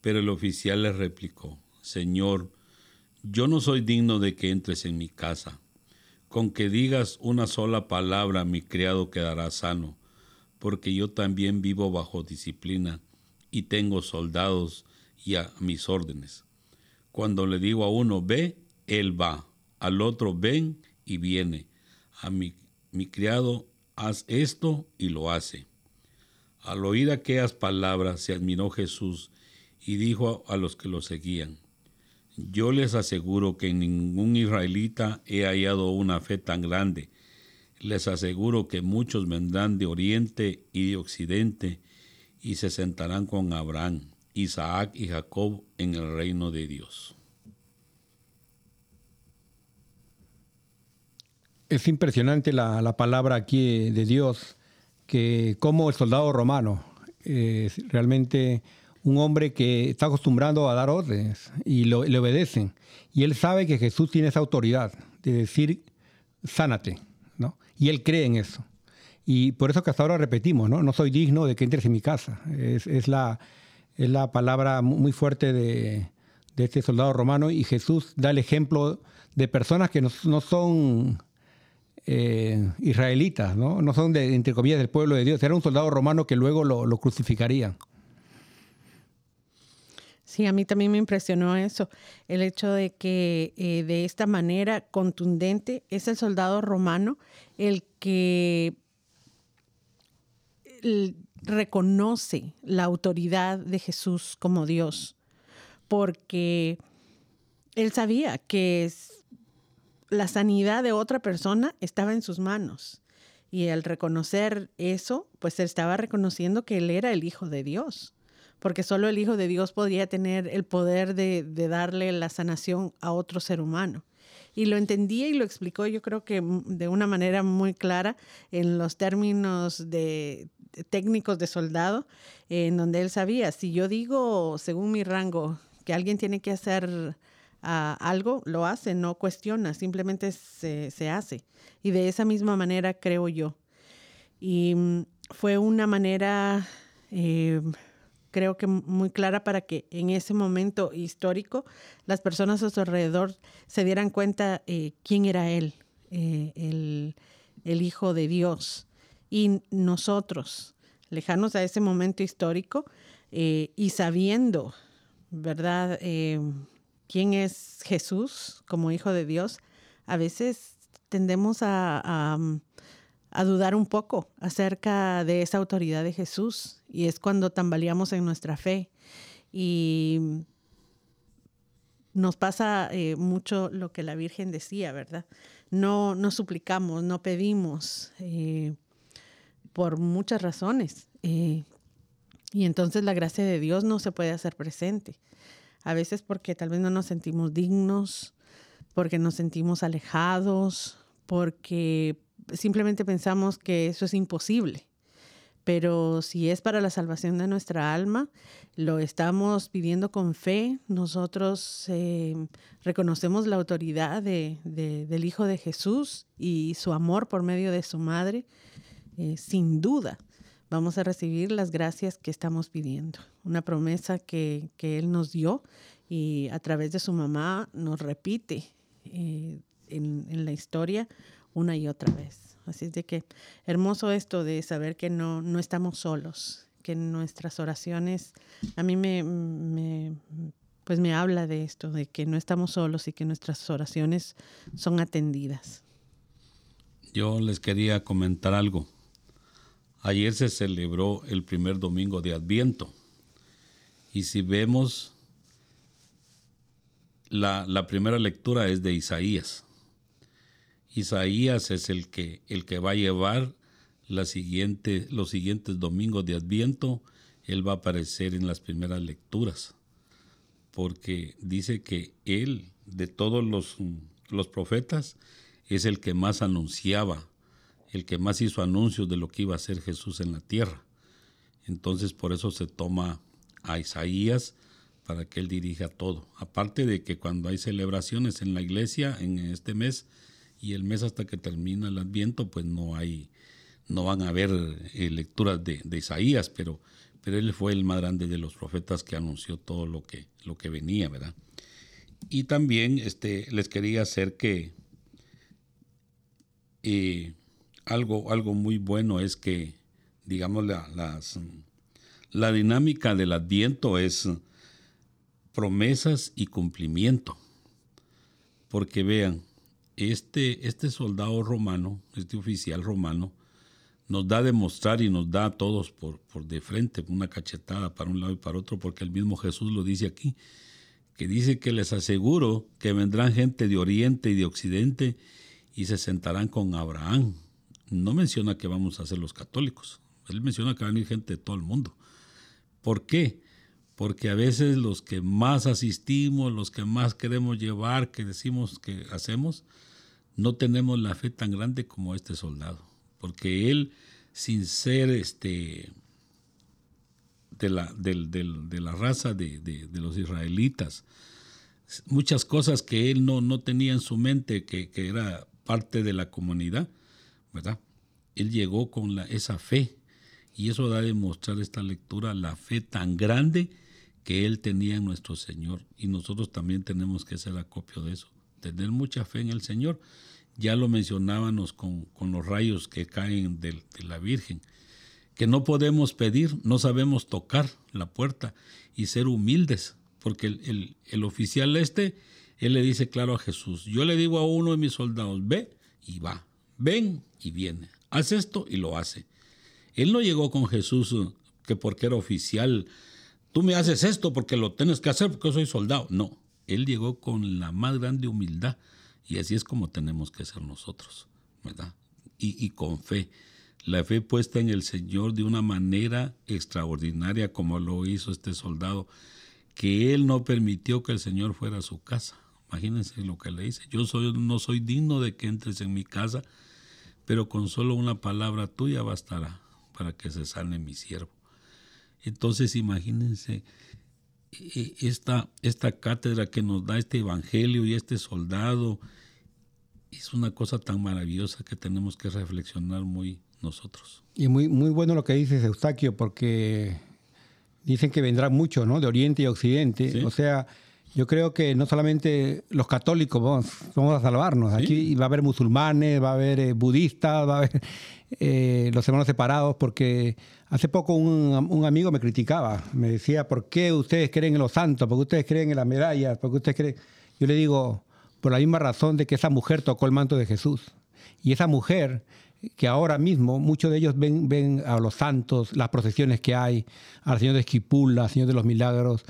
[SPEAKER 1] Pero el oficial le replicó, Señor, yo no soy digno de que entres en mi casa. Con que digas una sola palabra, mi criado quedará sano, porque yo también vivo bajo disciplina y tengo soldados y a mis órdenes. Cuando le digo a uno, ve, él va, al otro, ven y viene. A mi, mi criado, haz esto y lo hace. Al oír aquellas palabras se admiró Jesús y dijo a los que lo seguían, Yo les aseguro que ningún israelita he hallado una fe tan grande. Les aseguro que muchos vendrán de oriente y de occidente y se sentarán con Abraham, Isaac y Jacob en el reino de Dios.
[SPEAKER 3] Es impresionante la, palabra aquí de Dios que como el soldado romano, es realmente un hombre que está acostumbrado a dar órdenes y le obedecen. Y él sabe que Jesús tiene esa autoridad de decir, sánate, ¿no? Y él cree en eso. Y por eso que hasta ahora repetimos, ¿no? No soy digno de que entres en mi casa. Es, la, es la palabra muy fuerte de, este soldado romano y Jesús da el ejemplo de personas que no son eh, israelitas, ¿no? no son, de, entre comillas, del pueblo de Dios. Era un soldado romano que luego lo, lo crucificarían.
[SPEAKER 2] Sí, a mí también me impresionó eso, el hecho de que eh, de esta manera contundente es el soldado romano el que reconoce la autoridad de Jesús como Dios, porque él sabía que es, la sanidad de otra persona estaba en sus manos. Y al reconocer eso, pues él estaba reconociendo que él era el Hijo de Dios, porque solo el Hijo de Dios podía tener el poder de, darle la sanación a otro ser humano. Y lo entendía y lo explicó yo creo que de una manera muy clara en los términos de, técnicos de soldado, en donde él sabía, si yo digo, según mi rango, que alguien tiene que hacer algo, lo hace, no cuestiona, simplemente se, hace. Y de esa misma manera creo yo. Y mm, fue una manera eh, creo que muy clara para que en ese momento histórico las personas a su alrededor se dieran cuenta eh, quién era Él, eh, el, el, Hijo de Dios. Y nosotros, lejanos a ese momento histórico y sabiendo, ¿verdad? Quién es Jesús como Hijo de Dios, a veces tendemos a a dudar un poco acerca de esa autoridad de Jesús y es cuando tambaleamos en nuestra fe y nos pasa eh, mucho lo que la Virgen decía, ¿verdad? No, no suplicamos, no pedimos eh, por muchas razones eh, y entonces la gracia de Dios no se puede hacer presente. A veces porque tal vez no nos sentimos dignos, porque nos sentimos alejados, porque simplemente pensamos que eso es imposible. Pero si es para la salvación de nuestra alma, lo estamos pidiendo con fe. Nosotros eh, reconocemos la autoridad del Hijo de Jesús y su amor por medio de su madre. Eh, sin duda, vamos a recibir las gracias que estamos pidiendo. Una promesa que, Él nos dio y a través de su mamá nos repite eh, en, en la historia una y otra vez. Así es de que hermoso esto de saber que no, no estamos solos, que nuestras oraciones, a mí me, me, pues me habla de esto, de que no estamos solos y que nuestras oraciones son atendidas.
[SPEAKER 1] Yo les quería comentar algo. Ayer se celebró el primer domingo de Adviento. Y si vemos, la, la primera lectura es de Isaías. Isaías es el que, el que va a llevar los siguientes domingos de Adviento. Él va a aparecer en las primeras lecturas, porque dice que él, de todos los, los profetas, es el que más anunciaba, el que más hizo anuncios de lo que iba a ser Jesús en la tierra. Entonces por eso se toma a Isaías para que él dirija todo. Aparte de que cuando hay celebraciones en la iglesia en este mes, y el mes hasta que termina el Adviento, pues no hay, no van a haber eh, lecturas de, Isaías, pero, pero él fue el más grande de los profetas que anunció todo lo que, lo que venía, ¿verdad? Y también este, les quería hacer que eh, algo, algo muy bueno es que, digamos, la, las, la dinámica del Adviento es promesas y cumplimiento. Porque vean, este, este soldado romano, este oficial romano, nos da a demostrar y nos da a todos por, por de frente una cachetada para un lado y para otro, porque el mismo Jesús lo dice aquí, que dice que les aseguro que vendrán gente de oriente y de occidente y se sentarán con Abraham. No menciona que vamos a ser los católicos, él menciona que va a venir gente de todo el mundo. ¿Por qué? Porque a veces los que más asistimos, los que más queremos llevar, que decimos que hacemos, no tenemos la fe tan grande como este soldado, porque él, sin ser este, de, la, de la raza de, los israelitas, muchas cosas que él no, no tenía en su mente, que, era parte de la comunidad, ¿verdad? Él llegó con la, esa fe, y eso da a demostrar esta lectura la fe tan grande que él tenía en nuestro Señor, y nosotros también tenemos que ser acopio de eso tener mucha fe en el Señor. Ya lo mencionábamos con, los rayos que caen de, la Virgen, que no podemos pedir, no sabemos tocar la puerta y ser humildes, porque el, el oficial este, él le dice claro a Jesús, yo le digo a uno de mis soldados, ve y va, ven y viene, haz esto y lo hace. Él no llegó con Jesús que porque era oficial, tú me haces esto porque lo tienes que hacer porque soy soldado. No, él llegó con la más grande humildad y así es como tenemos que ser nosotros, ¿verdad? Y, con fe. La fe puesta en el Señor de una manera extraordinaria como lo hizo este soldado, que él no permitió que el Señor fuera a su casa. Imagínense lo que le dice. Yo soy, no soy digno de que entres en mi casa, pero con solo una palabra tuya bastará para que se sane mi siervo. Entonces imagínense esta, esta cátedra que nos da este evangelio y este soldado es una cosa tan maravillosa que tenemos que reflexionar muy nosotros.
[SPEAKER 3] Y muy, muy bueno lo que dices, Eustaquio, porque dicen que vendrá mucho, ¿no? De Oriente y Occidente. O sea, yo creo que no solamente los católicos vamos, vamos a salvarnos. Aquí va a haber musulmanes, va a haber eh, budistas, va a haber eh, los hermanos separados, porque hace poco un, un, amigo me criticaba. Me decía, ¿por qué ustedes creen en los santos? ¿Por qué ustedes creen en las medallas? ¿Por qué ustedes creen...? Yo le digo, por la misma razón de que esa mujer tocó el manto de Jesús. Y esa mujer que ahora mismo muchos de ellos ven, ven a los santos, las procesiones que hay, al Señor de Esquipula, al Señor de los Milagros.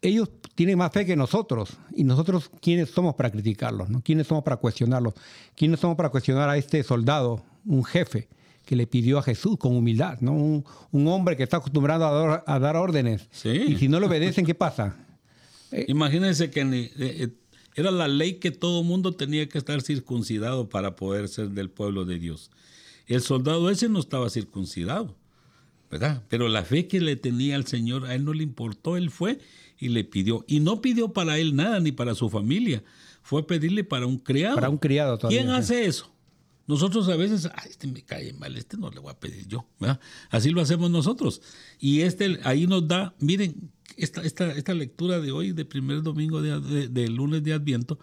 [SPEAKER 3] Ellos tienen más fe que nosotros. ¿Y nosotros quiénes somos para criticarlos? ¿no? ¿Quiénes somos para cuestionarlos? ¿Quiénes somos para cuestionar a este soldado, un jefe, que le pidió a Jesús con humildad? ¿no? Un, hombre que está acostumbrado a dar, órdenes. Y si no le obedecen, ¿qué pasa?
[SPEAKER 1] Imagínense que eh, eh, era la ley que todo mundo tenía que estar circuncidado para poder ser del pueblo de Dios. El soldado ese no estaba circuncidado, ¿verdad? Pero la fe que le tenía al Señor, a él no le importó, él fue y le pidió. Y no pidió para él nada, ni para su familia. Fue a pedirle para un criado.
[SPEAKER 3] Para un criado
[SPEAKER 1] todavía. ¿Quién hace eso? Nosotros a veces, ah, este me cae mal, este no le voy a pedir yo. ¿verdad? Así lo hacemos nosotros. Y este ahí nos da, miren, esta, esta, esta lectura de hoy, de primer domingo de, lunes de Adviento,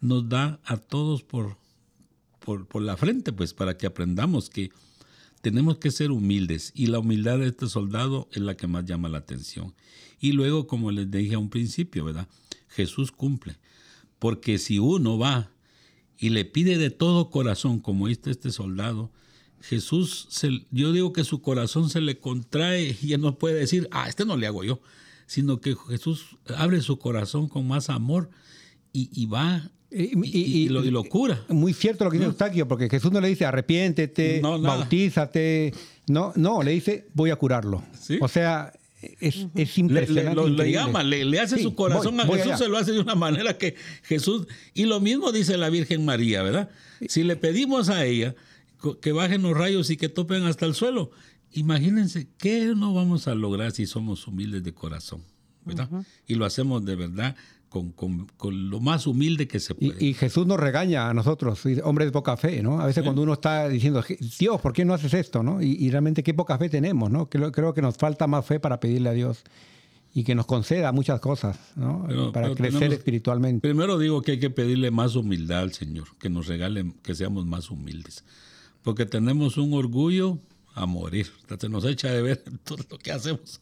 [SPEAKER 1] nos da a todos por, por, la frente, pues, para que aprendamos que tenemos que ser humildes y la humildad de este soldado es la que más llama la atención. Y luego, como les dije a un principio, ¿verdad? Jesús cumple. Porque si uno va y le pide de todo corazón, como este este soldado, Jesús, yo digo que su corazón se le contrae y él no puede decir, ah, este no le hago yo sino que Jesús abre su corazón con más amor y, va y, lo, cura.
[SPEAKER 3] Muy cierto lo que dice Eustaquio, porque Jesús no le dice arrepiéntete, bautízate, no, no, le dice voy a curarlo. O sea, es, es impresionante.
[SPEAKER 1] Le, llama, le, hace su corazón a Jesús, se lo hace de una manera que Jesús, y lo mismo dice la Virgen María, ¿verdad? Si le pedimos a ella que bajen los rayos y que topen hasta el suelo, Imagínense, ¿qué no vamos a lograr si somos humildes de corazón? ¿verdad? Y lo hacemos de verdad con, lo más humilde que se puede.
[SPEAKER 3] Y, Jesús nos regaña a nosotros, hombres de poca fe, ¿no? A veces cuando uno está diciendo, Dios, ¿por qué no haces esto? ¿no? Y, realmente qué poca fe tenemos, ¿no? Creo, creo, que nos falta más fe para pedirle a Dios y que nos conceda muchas cosas, ¿no? para crecer espiritualmente.
[SPEAKER 1] Primero digo que hay que pedirle más humildad al Señor, que nos regale, que seamos más humildes, porque tenemos un orgullo a morir. Se nos echa de ver todo lo que hacemos.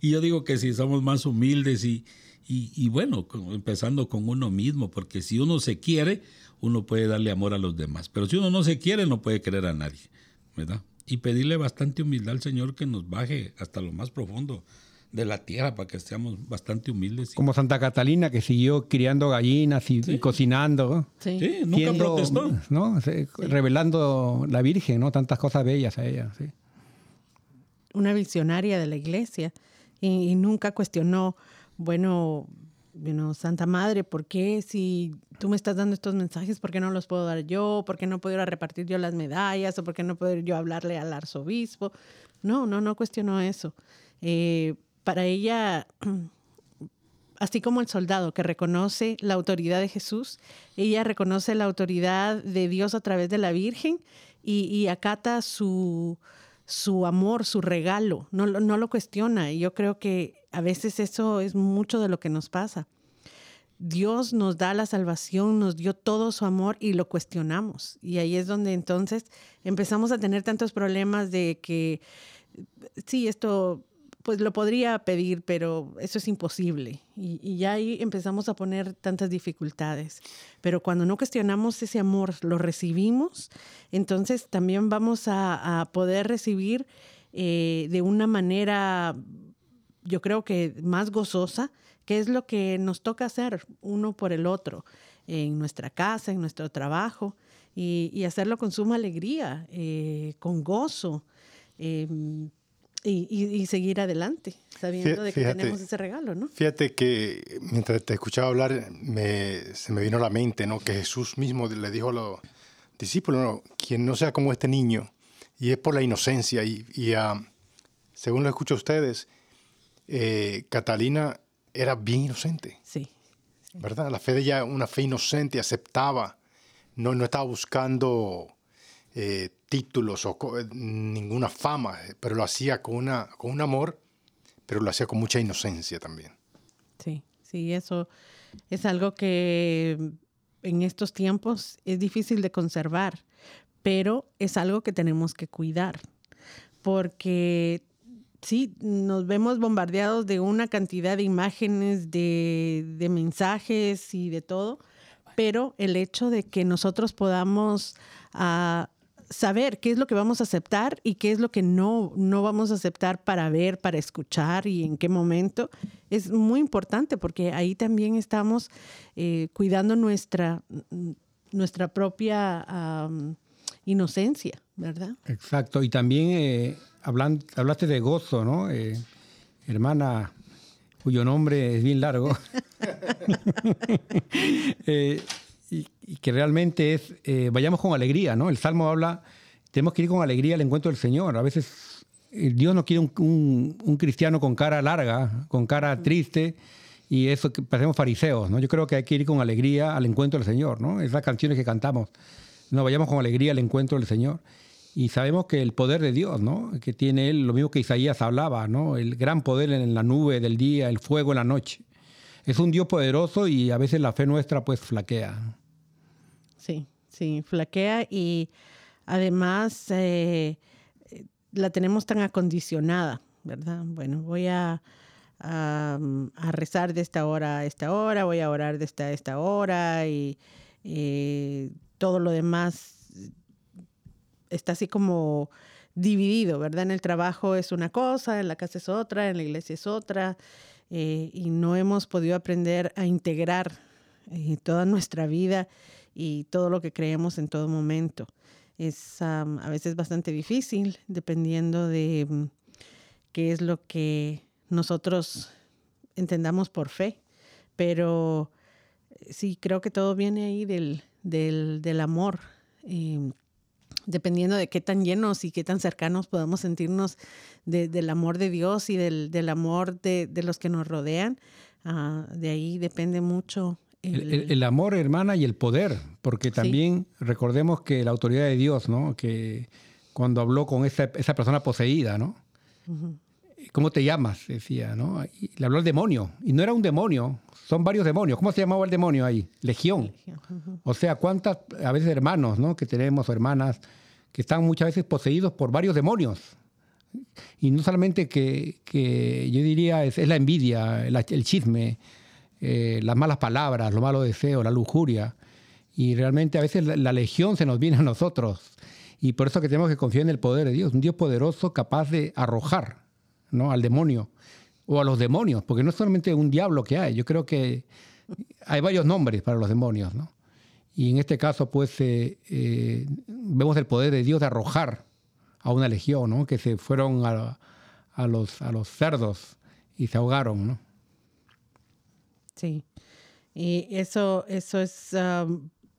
[SPEAKER 1] Y yo digo que si somos más humildes y, y, bueno, empezando con uno mismo, porque si uno se quiere, uno puede darle amor a los demás. Pero si uno no se quiere, no puede querer a nadie, ¿verdad? Y pedirle bastante humildad al Señor que nos baje hasta lo más profundo de la tierra para que seamos bastante humildes.
[SPEAKER 3] Como Santa Catalina que siguió criando gallinas y, cocinando.
[SPEAKER 1] Sí, nunca protestó.
[SPEAKER 3] ¿no? Revelando la Virgen, ¿no? Tantas cosas bellas a ella. Sí.
[SPEAKER 2] Una visionaria de la iglesia y, nunca cuestionó, bueno, bueno, Santa Madre, ¿por qué si tú me estás dando estos mensajes, por qué no los puedo dar yo? ¿Por qué no puedo ir a repartir yo las medallas? ¿O por qué no puedo yo hablarle al arzobispo? No, no, no cuestionó eso. Eh, para ella, así como el soldado que reconoce la autoridad de Jesús, ella reconoce la autoridad de Dios a través de la Virgen y, acata su, su amor, su regalo, no, no lo cuestiona. Y yo creo que a veces eso es mucho de lo que nos pasa. Dios nos da la salvación, nos dio todo su amor y lo cuestionamos. Y ahí es donde entonces empezamos a tener tantos problemas de que, sí, esto pues lo podría pedir, pero eso es imposible. Y, ya ahí empezamos a poner tantas dificultades. Pero cuando no cuestionamos ese amor, lo recibimos, entonces también vamos a, poder recibir eh, de una manera, yo creo que más gozosa, que es lo que nos toca hacer uno por el otro, en nuestra casa, en nuestro trabajo, y, hacerlo con suma alegría, eh, con gozo. Em, y, seguir adelante, sabiendo de que tenemos ese regalo, ¿no?
[SPEAKER 4] Fíjate que mientras te escuchaba hablar, se me vino a la mente, ¿no? Que Jesús mismo le dijo a los discípulos, ¿no? quien no sea como este niño, y es por la inocencia, y, ah, según lo escucho a ustedes, eh, Catalina era bien inocente.
[SPEAKER 2] Sí,
[SPEAKER 4] ¿Verdad? La fe de ella, una fe inocente, aceptaba, no, no estaba buscando eh, títulos o ninguna fama, pero lo hacía con, una, con un amor pero lo hacía con mucha inocencia también.
[SPEAKER 2] Sí, sí, eso es algo que en estos tiempos es difícil de conservar, pero es algo que tenemos que cuidar, porque sí, nos vemos bombardeados de una cantidad de imágenes, de, mensajes y de todo, pero el hecho de que nosotros podamos ah, saber qué es lo que vamos a aceptar y qué es lo que no, no vamos a aceptar para ver, para escuchar y en qué momento, es muy importante porque ahí también estamos eh, cuidando nuestra, nuestra propia inocencia, ¿verdad?
[SPEAKER 3] Exacto, y también eh, hablaste de gozo, ¿no? Eh, hermana, cuyo nombre es bien largo, eh, y, que realmente es, eh, vayamos con alegría, ¿no? El Salmo habla, tenemos que ir con alegría al encuentro del Señor. A veces Dios no quiere un, cristiano con cara larga, con cara triste, y eso que parecemos fariseos, ¿no? Yo creo que hay que ir con alegría al encuentro del Señor, ¿no? Esas canciones que cantamos, no vayamos con alegría al encuentro del Señor. Y sabemos que el poder de Dios, ¿no? Que tiene él, lo mismo que Isaías hablaba, ¿no? El gran poder en la nube del día, el fuego en la noche. Es un Dios poderoso y a veces la fe nuestra pues flaquea.
[SPEAKER 2] Sí, sí, flaquea y además eh, la tenemos tan acondicionada, ¿verdad? Bueno, voy a, a, rezar de esta hora a esta hora, voy a orar de esta a esta hora y todo lo demás está así como dividido, ¿verdad? En el trabajo es una cosa, en la casa es otra, en la iglesia es otra, eh, y no hemos podido aprender a integrar eh, toda nuestra vida y todo lo que creemos en todo momento. Es a veces bastante difícil dependiendo de mm, qué es lo que nosotros entendamos por fe, pero eh, sí creo que todo viene ahí del, del, amor dependiendo de qué tan llenos y qué tan cercanos podamos sentirnos del amor de Dios y del, amor de, los que nos rodean, ah, de ahí depende mucho.
[SPEAKER 3] El... amor, hermana, y el poder, porque también recordemos que la autoridad de Dios, ¿no? Que cuando habló con esa, esa persona poseída, ¿no? ¿Cómo te llamas? Decía, ¿no? le habló al demonio, y no era un demonio, son varios demonios. ¿Cómo se llamaba el demonio ahí? Legión. O sea, cuántas, a veces hermanos, ¿no? Que tenemos, o hermanas, que están muchas veces poseídos por varios demonios. Y no solamente que, yo diría es, la envidia, el, chisme, eh, las malas palabras, los malos deseos, la lujuria. Y realmente a veces la, legión se nos viene a nosotros. Y por eso que tenemos que confiar en el poder de Dios, un Dios poderoso capaz de arrojar ¿no? al demonio o a los demonios, porque no es solamente un diablo que hay, yo creo que hay varios nombres para los demonios, ¿no? Y en este caso, pues, eh, eh, vemos el poder de Dios de arrojar a una legión, ¿no? Que se fueron a, los, a los cerdos y se ahogaron, ¿no?
[SPEAKER 2] Sí. Y eso, eso es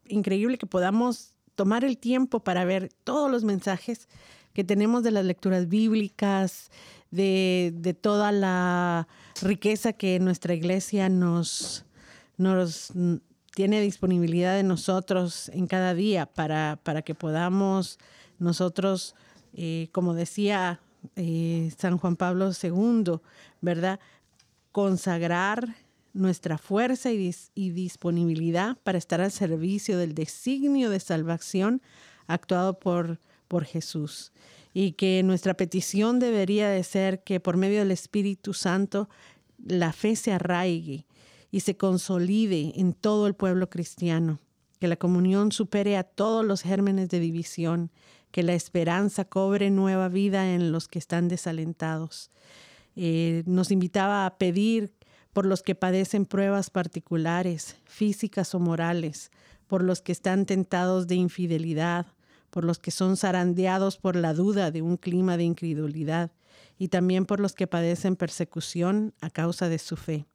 [SPEAKER 2] increíble que podamos tomar el tiempo para ver todos los mensajes que tenemos de las lecturas bíblicas, de, toda la riqueza que nuestra iglesia nos, nos tiene disponibilidad de nosotros en cada día para, para que podamos nosotros, eh, como decía eh, San Juan Pablo II, ¿verdad? Consagrar nuestra fuerza y, disponibilidad para estar al servicio del designio de salvación actuado por, por Jesús. Y que nuestra petición debería de ser que por medio del Espíritu Santo la fe se arraigue y se consolide en todo el pueblo cristiano, que la comunión supere a todos los gérmenes de división, que la esperanza cobre nueva vida en los que están desalentados. Eh, nos invitaba a pedir por los que padecen pruebas particulares, físicas o morales, por los que están tentados de infidelidad, por los que son zarandeados por la duda de un clima de incredulidad y también por los que padecen persecución a causa de su fe.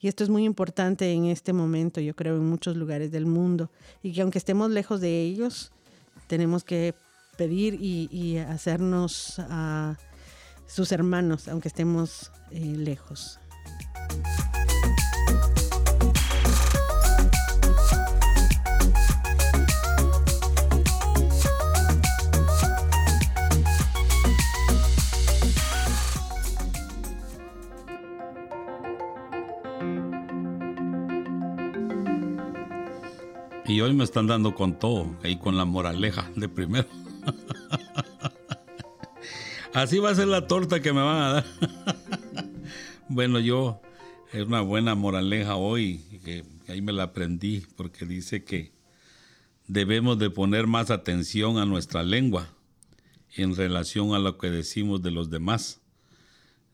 [SPEAKER 2] Y esto es muy importante en este momento, yo creo, en muchos lugares del mundo, y que aunque estemos lejos de ellos, tenemos que pedir y, hacernos a sus hermanos, aunque estemos eh, lejos.
[SPEAKER 1] Y hoy me están dando con todo, ahí con la moraleja de primero. Así va a ser la torta que me van a dar. bueno, yo, es una buena moraleja hoy, que ahí me la aprendí, porque dice que debemos de poner más atención a nuestra lengua en relación a lo que decimos de los demás.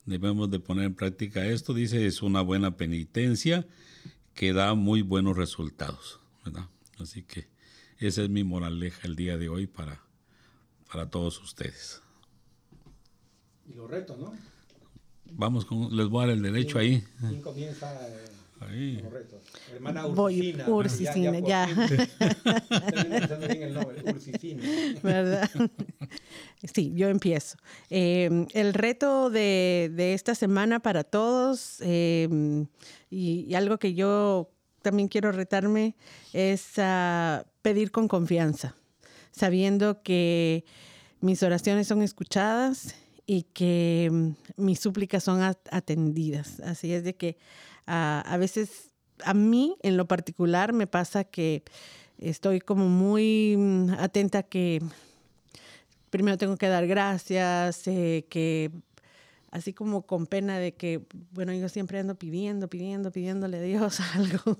[SPEAKER 1] Debemos de poner en práctica esto, dice, es una buena penitencia que da muy buenos resultados, ¿verdad? Así que esa es mi moraleja el día de hoy para, para todos ustedes.
[SPEAKER 3] Y los retos, ¿no?
[SPEAKER 1] Vamos con, les voy a dar el derecho ahí.
[SPEAKER 3] ¿Quién comienza eh, ahí. los retos?
[SPEAKER 2] Hermana Ursicina. Voy, Ursicina, ya. ¿Verdad? Sí, yo empiezo. Eh, el reto de, de, esta semana para todos eh, y, y, algo que yo también quiero retarme es a pedir con confianza, sabiendo que mis oraciones son escuchadas y que mm, mis súplicas son atendidas. Así es de que a veces a mí en lo particular me pasa que estoy como muy mm, atenta que primero tengo que dar gracias, eh, que así como con pena de que, bueno, yo siempre ando pidiendo, pidiendo, pidiéndole a Dios algo.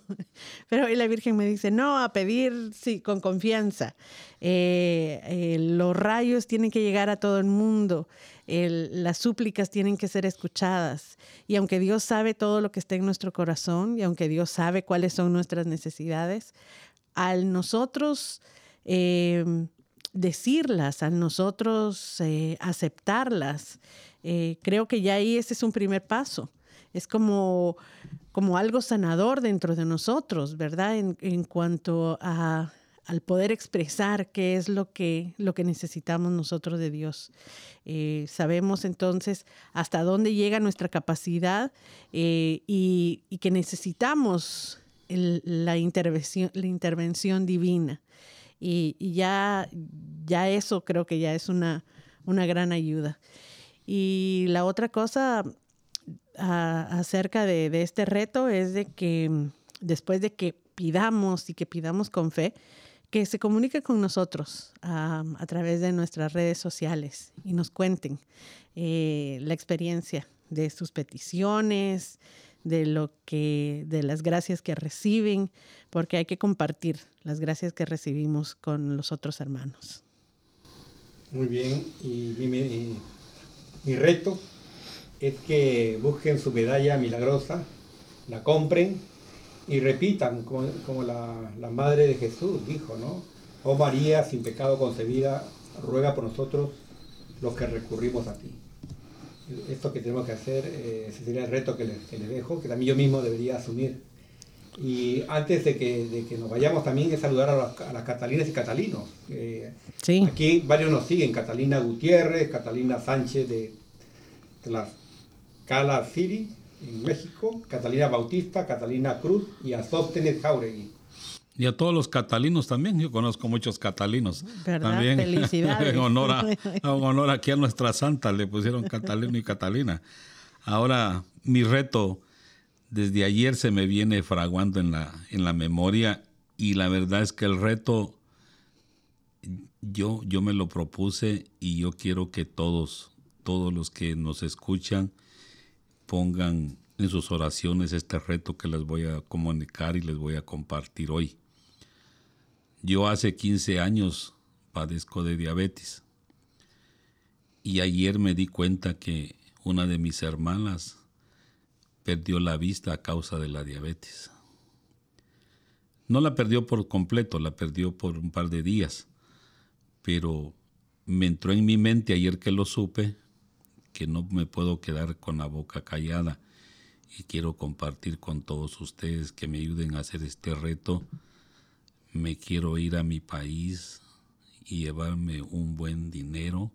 [SPEAKER 2] Pero hoy la Virgen me dice, no, a pedir, sí, con confianza. Eh, eh, los rayos tienen que llegar a todo el mundo. las súplicas tienen que ser escuchadas. Y aunque Dios sabe todo lo que está en nuestro corazón y aunque Dios sabe cuáles son nuestras necesidades, al nosotros... Eh, decirlas, a nosotros aceptarlas, eh, creo que ya ahí ese es un primer paso. Es como, como algo sanador dentro de nosotros, ¿verdad? En, cuanto a, al poder expresar qué es lo que, lo que necesitamos nosotros de Dios. Eh, sabemos entonces hasta dónde llega nuestra capacidad eh, y, que necesitamos la, intervención, la intervención divina. Y, ya, ya eso creo que ya es una, una gran ayuda. Y la otra cosa acerca de, este reto es de que mm, después de que pidamos y que pidamos con fe, que se comunique con nosotros a través de nuestras redes sociales y nos cuenten eh, la experiencia de sus peticiones, de lo que, de las gracias que reciben, porque hay que compartir las gracias que recibimos con los otros hermanos.
[SPEAKER 3] Muy bien, y, y mi reto es que busquen su medalla milagrosa, la compren y repitan como, la, Madre de Jesús dijo, ¿no? Oh María, sin pecado concebida, ruega por nosotros los que recurrimos a ti. Esto que tenemos que hacer, eh, ese sería el reto que les, dejo, que también yo mismo debería asumir. Y antes de que, nos vayamos también es saludar a, las, catalinas y catalinos. sí. Aquí varios nos siguen, Catalina Gutiérrez, Catalina Sánchez de Cala City, en México, Catalina Bautista, Catalina Cruz y Azóstenes Jauregui.
[SPEAKER 1] Y a todos los catalinos también, yo conozco muchos catalinos.
[SPEAKER 2] ¿Verdad?
[SPEAKER 1] También,
[SPEAKER 2] Felicidades.
[SPEAKER 1] en, honor a, honor aquí a nuestra santa le pusieron Catalino y Catalina. Ahora, mi reto desde ayer se me viene fraguando en la, en la memoria y la verdad es que el reto yo, yo me lo propuse y yo quiero que todos, todos los que nos escuchan pongan en sus oraciones este reto que les voy a comunicar y les voy a compartir hoy. Yo hace 15 años padezco de diabetes y ayer me di cuenta que una de mis hermanas perdió la vista a causa de la diabetes. No la perdió por completo, la perdió por un par de días, pero me entró en mi mente ayer que lo supe que no me puedo quedar con la boca callada y quiero compartir con todos ustedes que me ayuden a hacer este reto. Me quiero ir a mi país y llevarme un buen dinero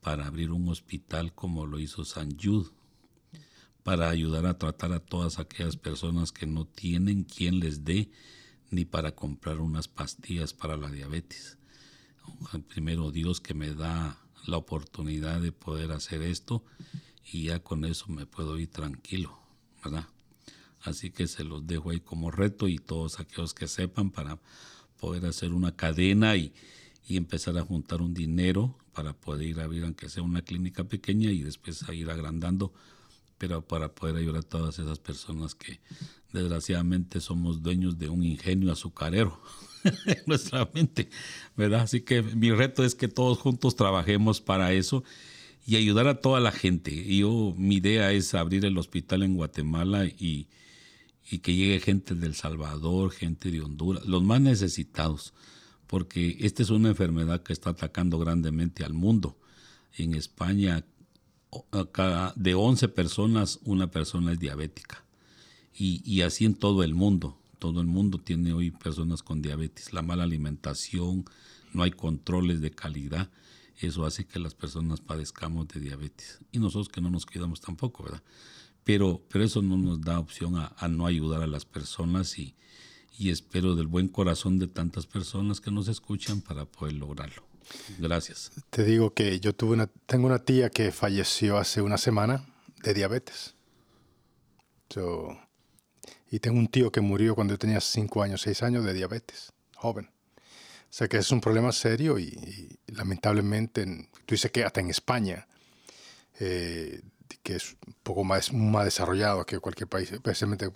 [SPEAKER 1] para abrir un hospital como lo hizo San Jude, para ayudar a tratar a todas aquellas personas que no tienen quien les dé ni para comprar unas pastillas para la diabetes. Primero Dios que me da la oportunidad de poder hacer esto y ya con eso me puedo ir tranquilo, ¿verdad? Así que se los dejo ahí como reto y todos aquellos que sepan para poder hacer una cadena y, empezar a juntar un dinero para poder ir a abrir, aunque sea una clínica pequeña y después a ir agrandando, pero para poder ayudar a todas esas personas que desgraciadamente somos dueños de un ingenio azucarero en nuestra mente, ¿verdad? Así que mi reto es que todos juntos trabajemos para eso y ayudar a toda la gente. Yo, mi idea es abrir el hospital en Guatemala y, y que llegue gente del Salvador, gente de Honduras, los más necesitados porque esta es una enfermedad que está atacando grandemente al mundo. En España, de 11 personas, una persona es diabética. Y, así en todo el mundo. Todo el mundo tiene hoy personas con diabetes. La mala alimentación, no hay controles de calidad. Eso hace que las personas padezcamos de diabetes. Y nosotros que no nos cuidamos tampoco, ¿verdad? Pero, pero eso no nos da opción a, a no ayudar a las personas y, y espero del buen corazón de tantas personas que nos escuchan para poder lograrlo. Gracias.
[SPEAKER 4] Te digo que yo tuve una, tengo una tía que falleció hace una semana de diabetes. y tengo un tío que murió cuando yo tenía 5 años, 6 años de diabetes, joven. O sea que es un problema serio y, lamentablemente, tú dices que hasta en España, eh, que es un poco más, más desarrollado que cualquier país, especialmente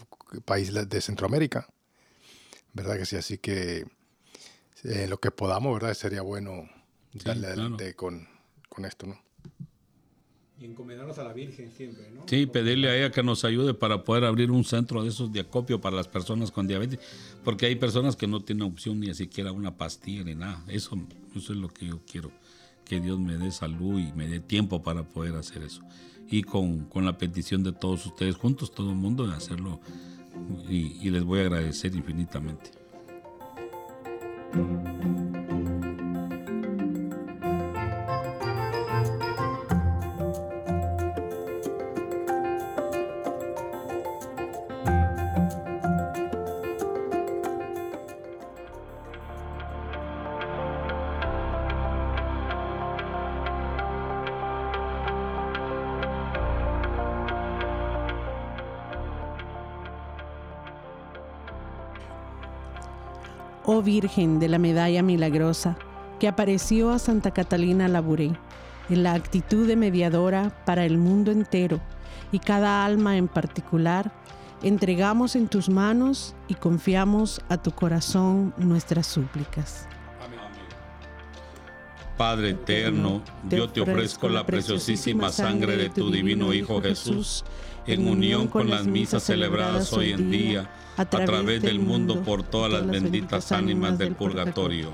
[SPEAKER 4] país de Centroamérica, ¿verdad que sí? Así que eh, lo que podamos, ¿verdad? Sería bueno darle adelante con, esto, ¿no?
[SPEAKER 3] Y encomendarnos a la Virgen siempre, ¿no?
[SPEAKER 1] Sí, pedirle a ella que nos ayude para poder abrir un centro de esos de acopio para las personas con diabetes, porque hay personas que no tienen opción ni siquiera una pastilla ni nada. Eso, eso es lo que yo quiero, que Dios me dé salud y me dé tiempo para poder hacer eso. Y con, con la petición de todos ustedes juntos, todo el mundo, de hacerlo y, les voy a agradecer infinitamente.
[SPEAKER 2] Virgen de la Medalla Milagrosa, que apareció a Santa Catalina Labouré, en la actitud de mediadora para el mundo entero y cada alma en particular, entregamos en tus manos y confiamos a tu corazón nuestras súplicas.
[SPEAKER 1] Padre eterno, yo te ofrezco la preciosísima sangre de tu divino Hijo Jesús, en unión con las misas celebradas hoy en día a través del mundo por todas las benditas ánimas del purgatorio.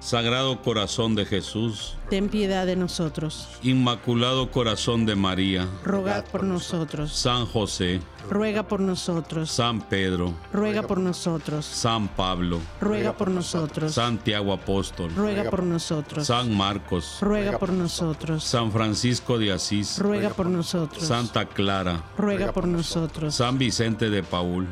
[SPEAKER 1] Sagrado Corazón de Jesús,
[SPEAKER 2] ten piedad de nosotros.
[SPEAKER 1] Inmaculado Corazón de María,
[SPEAKER 2] rogad por nosotros.
[SPEAKER 1] San José,
[SPEAKER 2] ruega por nosotros.
[SPEAKER 1] San Pedro,
[SPEAKER 2] ruega por nosotros.
[SPEAKER 1] San Pablo,
[SPEAKER 2] ruega por nosotros.
[SPEAKER 1] Santiago Apóstol,
[SPEAKER 2] ruega por nosotros.
[SPEAKER 1] San Marcos,
[SPEAKER 2] ruega por nosotros.
[SPEAKER 1] San Francisco de Asís,
[SPEAKER 2] ruega por nosotros.
[SPEAKER 1] Santa Clara,
[SPEAKER 2] ruega por nosotros.
[SPEAKER 1] San Vicente de Paul,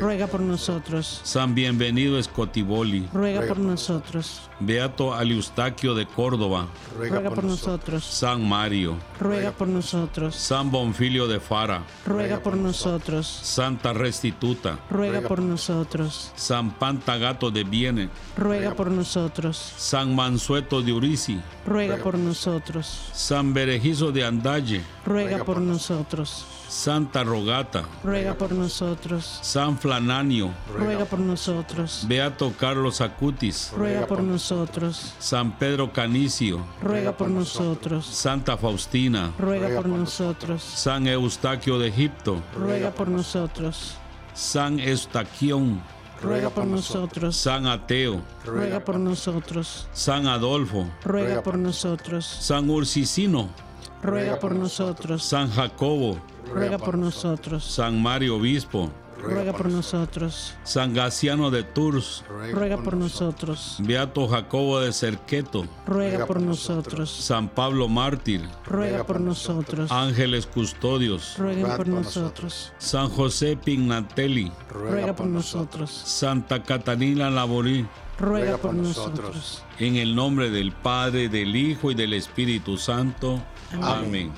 [SPEAKER 2] ruega por nosotros.
[SPEAKER 1] San Bienvenido Escotiboli,
[SPEAKER 2] ruega por nosotros.
[SPEAKER 1] Beato Aliustaquio de Córdoba,
[SPEAKER 2] ruega por nosotros.
[SPEAKER 1] San Mario,
[SPEAKER 2] ruega por nosotros.
[SPEAKER 1] San Bonfilio de Fara,
[SPEAKER 2] ruega por nosotros.
[SPEAKER 1] Santa Restituta,
[SPEAKER 2] ruega por nosotros.
[SPEAKER 1] San Pantagato de Viene,
[SPEAKER 2] ruega por nosotros.
[SPEAKER 1] San Mansueto de Urisi,
[SPEAKER 2] ruega por nosotros.
[SPEAKER 1] San Berejizo de Andalle,
[SPEAKER 2] ruega por nosotros.
[SPEAKER 1] Santa Rogata,
[SPEAKER 2] ruega por nosotros.
[SPEAKER 1] San Flananio,
[SPEAKER 2] ruega por nosotros.
[SPEAKER 1] Beato Carlos Acutis,
[SPEAKER 2] ruega por nosotros.
[SPEAKER 1] San Pedro Canicio,
[SPEAKER 2] ruega por nosotros.
[SPEAKER 1] Santa Faustina,
[SPEAKER 2] ruega por nosotros.
[SPEAKER 1] San Eustaquio de Egipto,
[SPEAKER 2] ruega por nosotros.
[SPEAKER 1] San Eustaquión,
[SPEAKER 2] ruega por nosotros.
[SPEAKER 1] San Ateo,
[SPEAKER 2] ruega por nosotros.
[SPEAKER 1] San Adolfo,
[SPEAKER 2] ruega por nosotros.
[SPEAKER 1] San Ursicino,
[SPEAKER 2] ruega por nosotros.
[SPEAKER 1] San Jacobo,
[SPEAKER 2] ruega por nosotros.
[SPEAKER 1] San Mario Obispo,
[SPEAKER 2] ruega por nosotros.
[SPEAKER 1] San Gaciano de Tours,
[SPEAKER 2] ruega por nosotros.
[SPEAKER 1] Beato Jacobo de Cerqueto,
[SPEAKER 2] ruega por nosotros.
[SPEAKER 1] San Pablo Mártir,
[SPEAKER 2] ruega por nosotros.
[SPEAKER 1] Ángeles Custodios,
[SPEAKER 2] ruega por nosotros.
[SPEAKER 1] San José Pignatelli,
[SPEAKER 2] ruega por nosotros.
[SPEAKER 1] Santa Catalina Laborí,
[SPEAKER 2] ruega por nosotros.
[SPEAKER 1] En el nombre del Padre, del Hijo y del Espíritu Santo. Amén.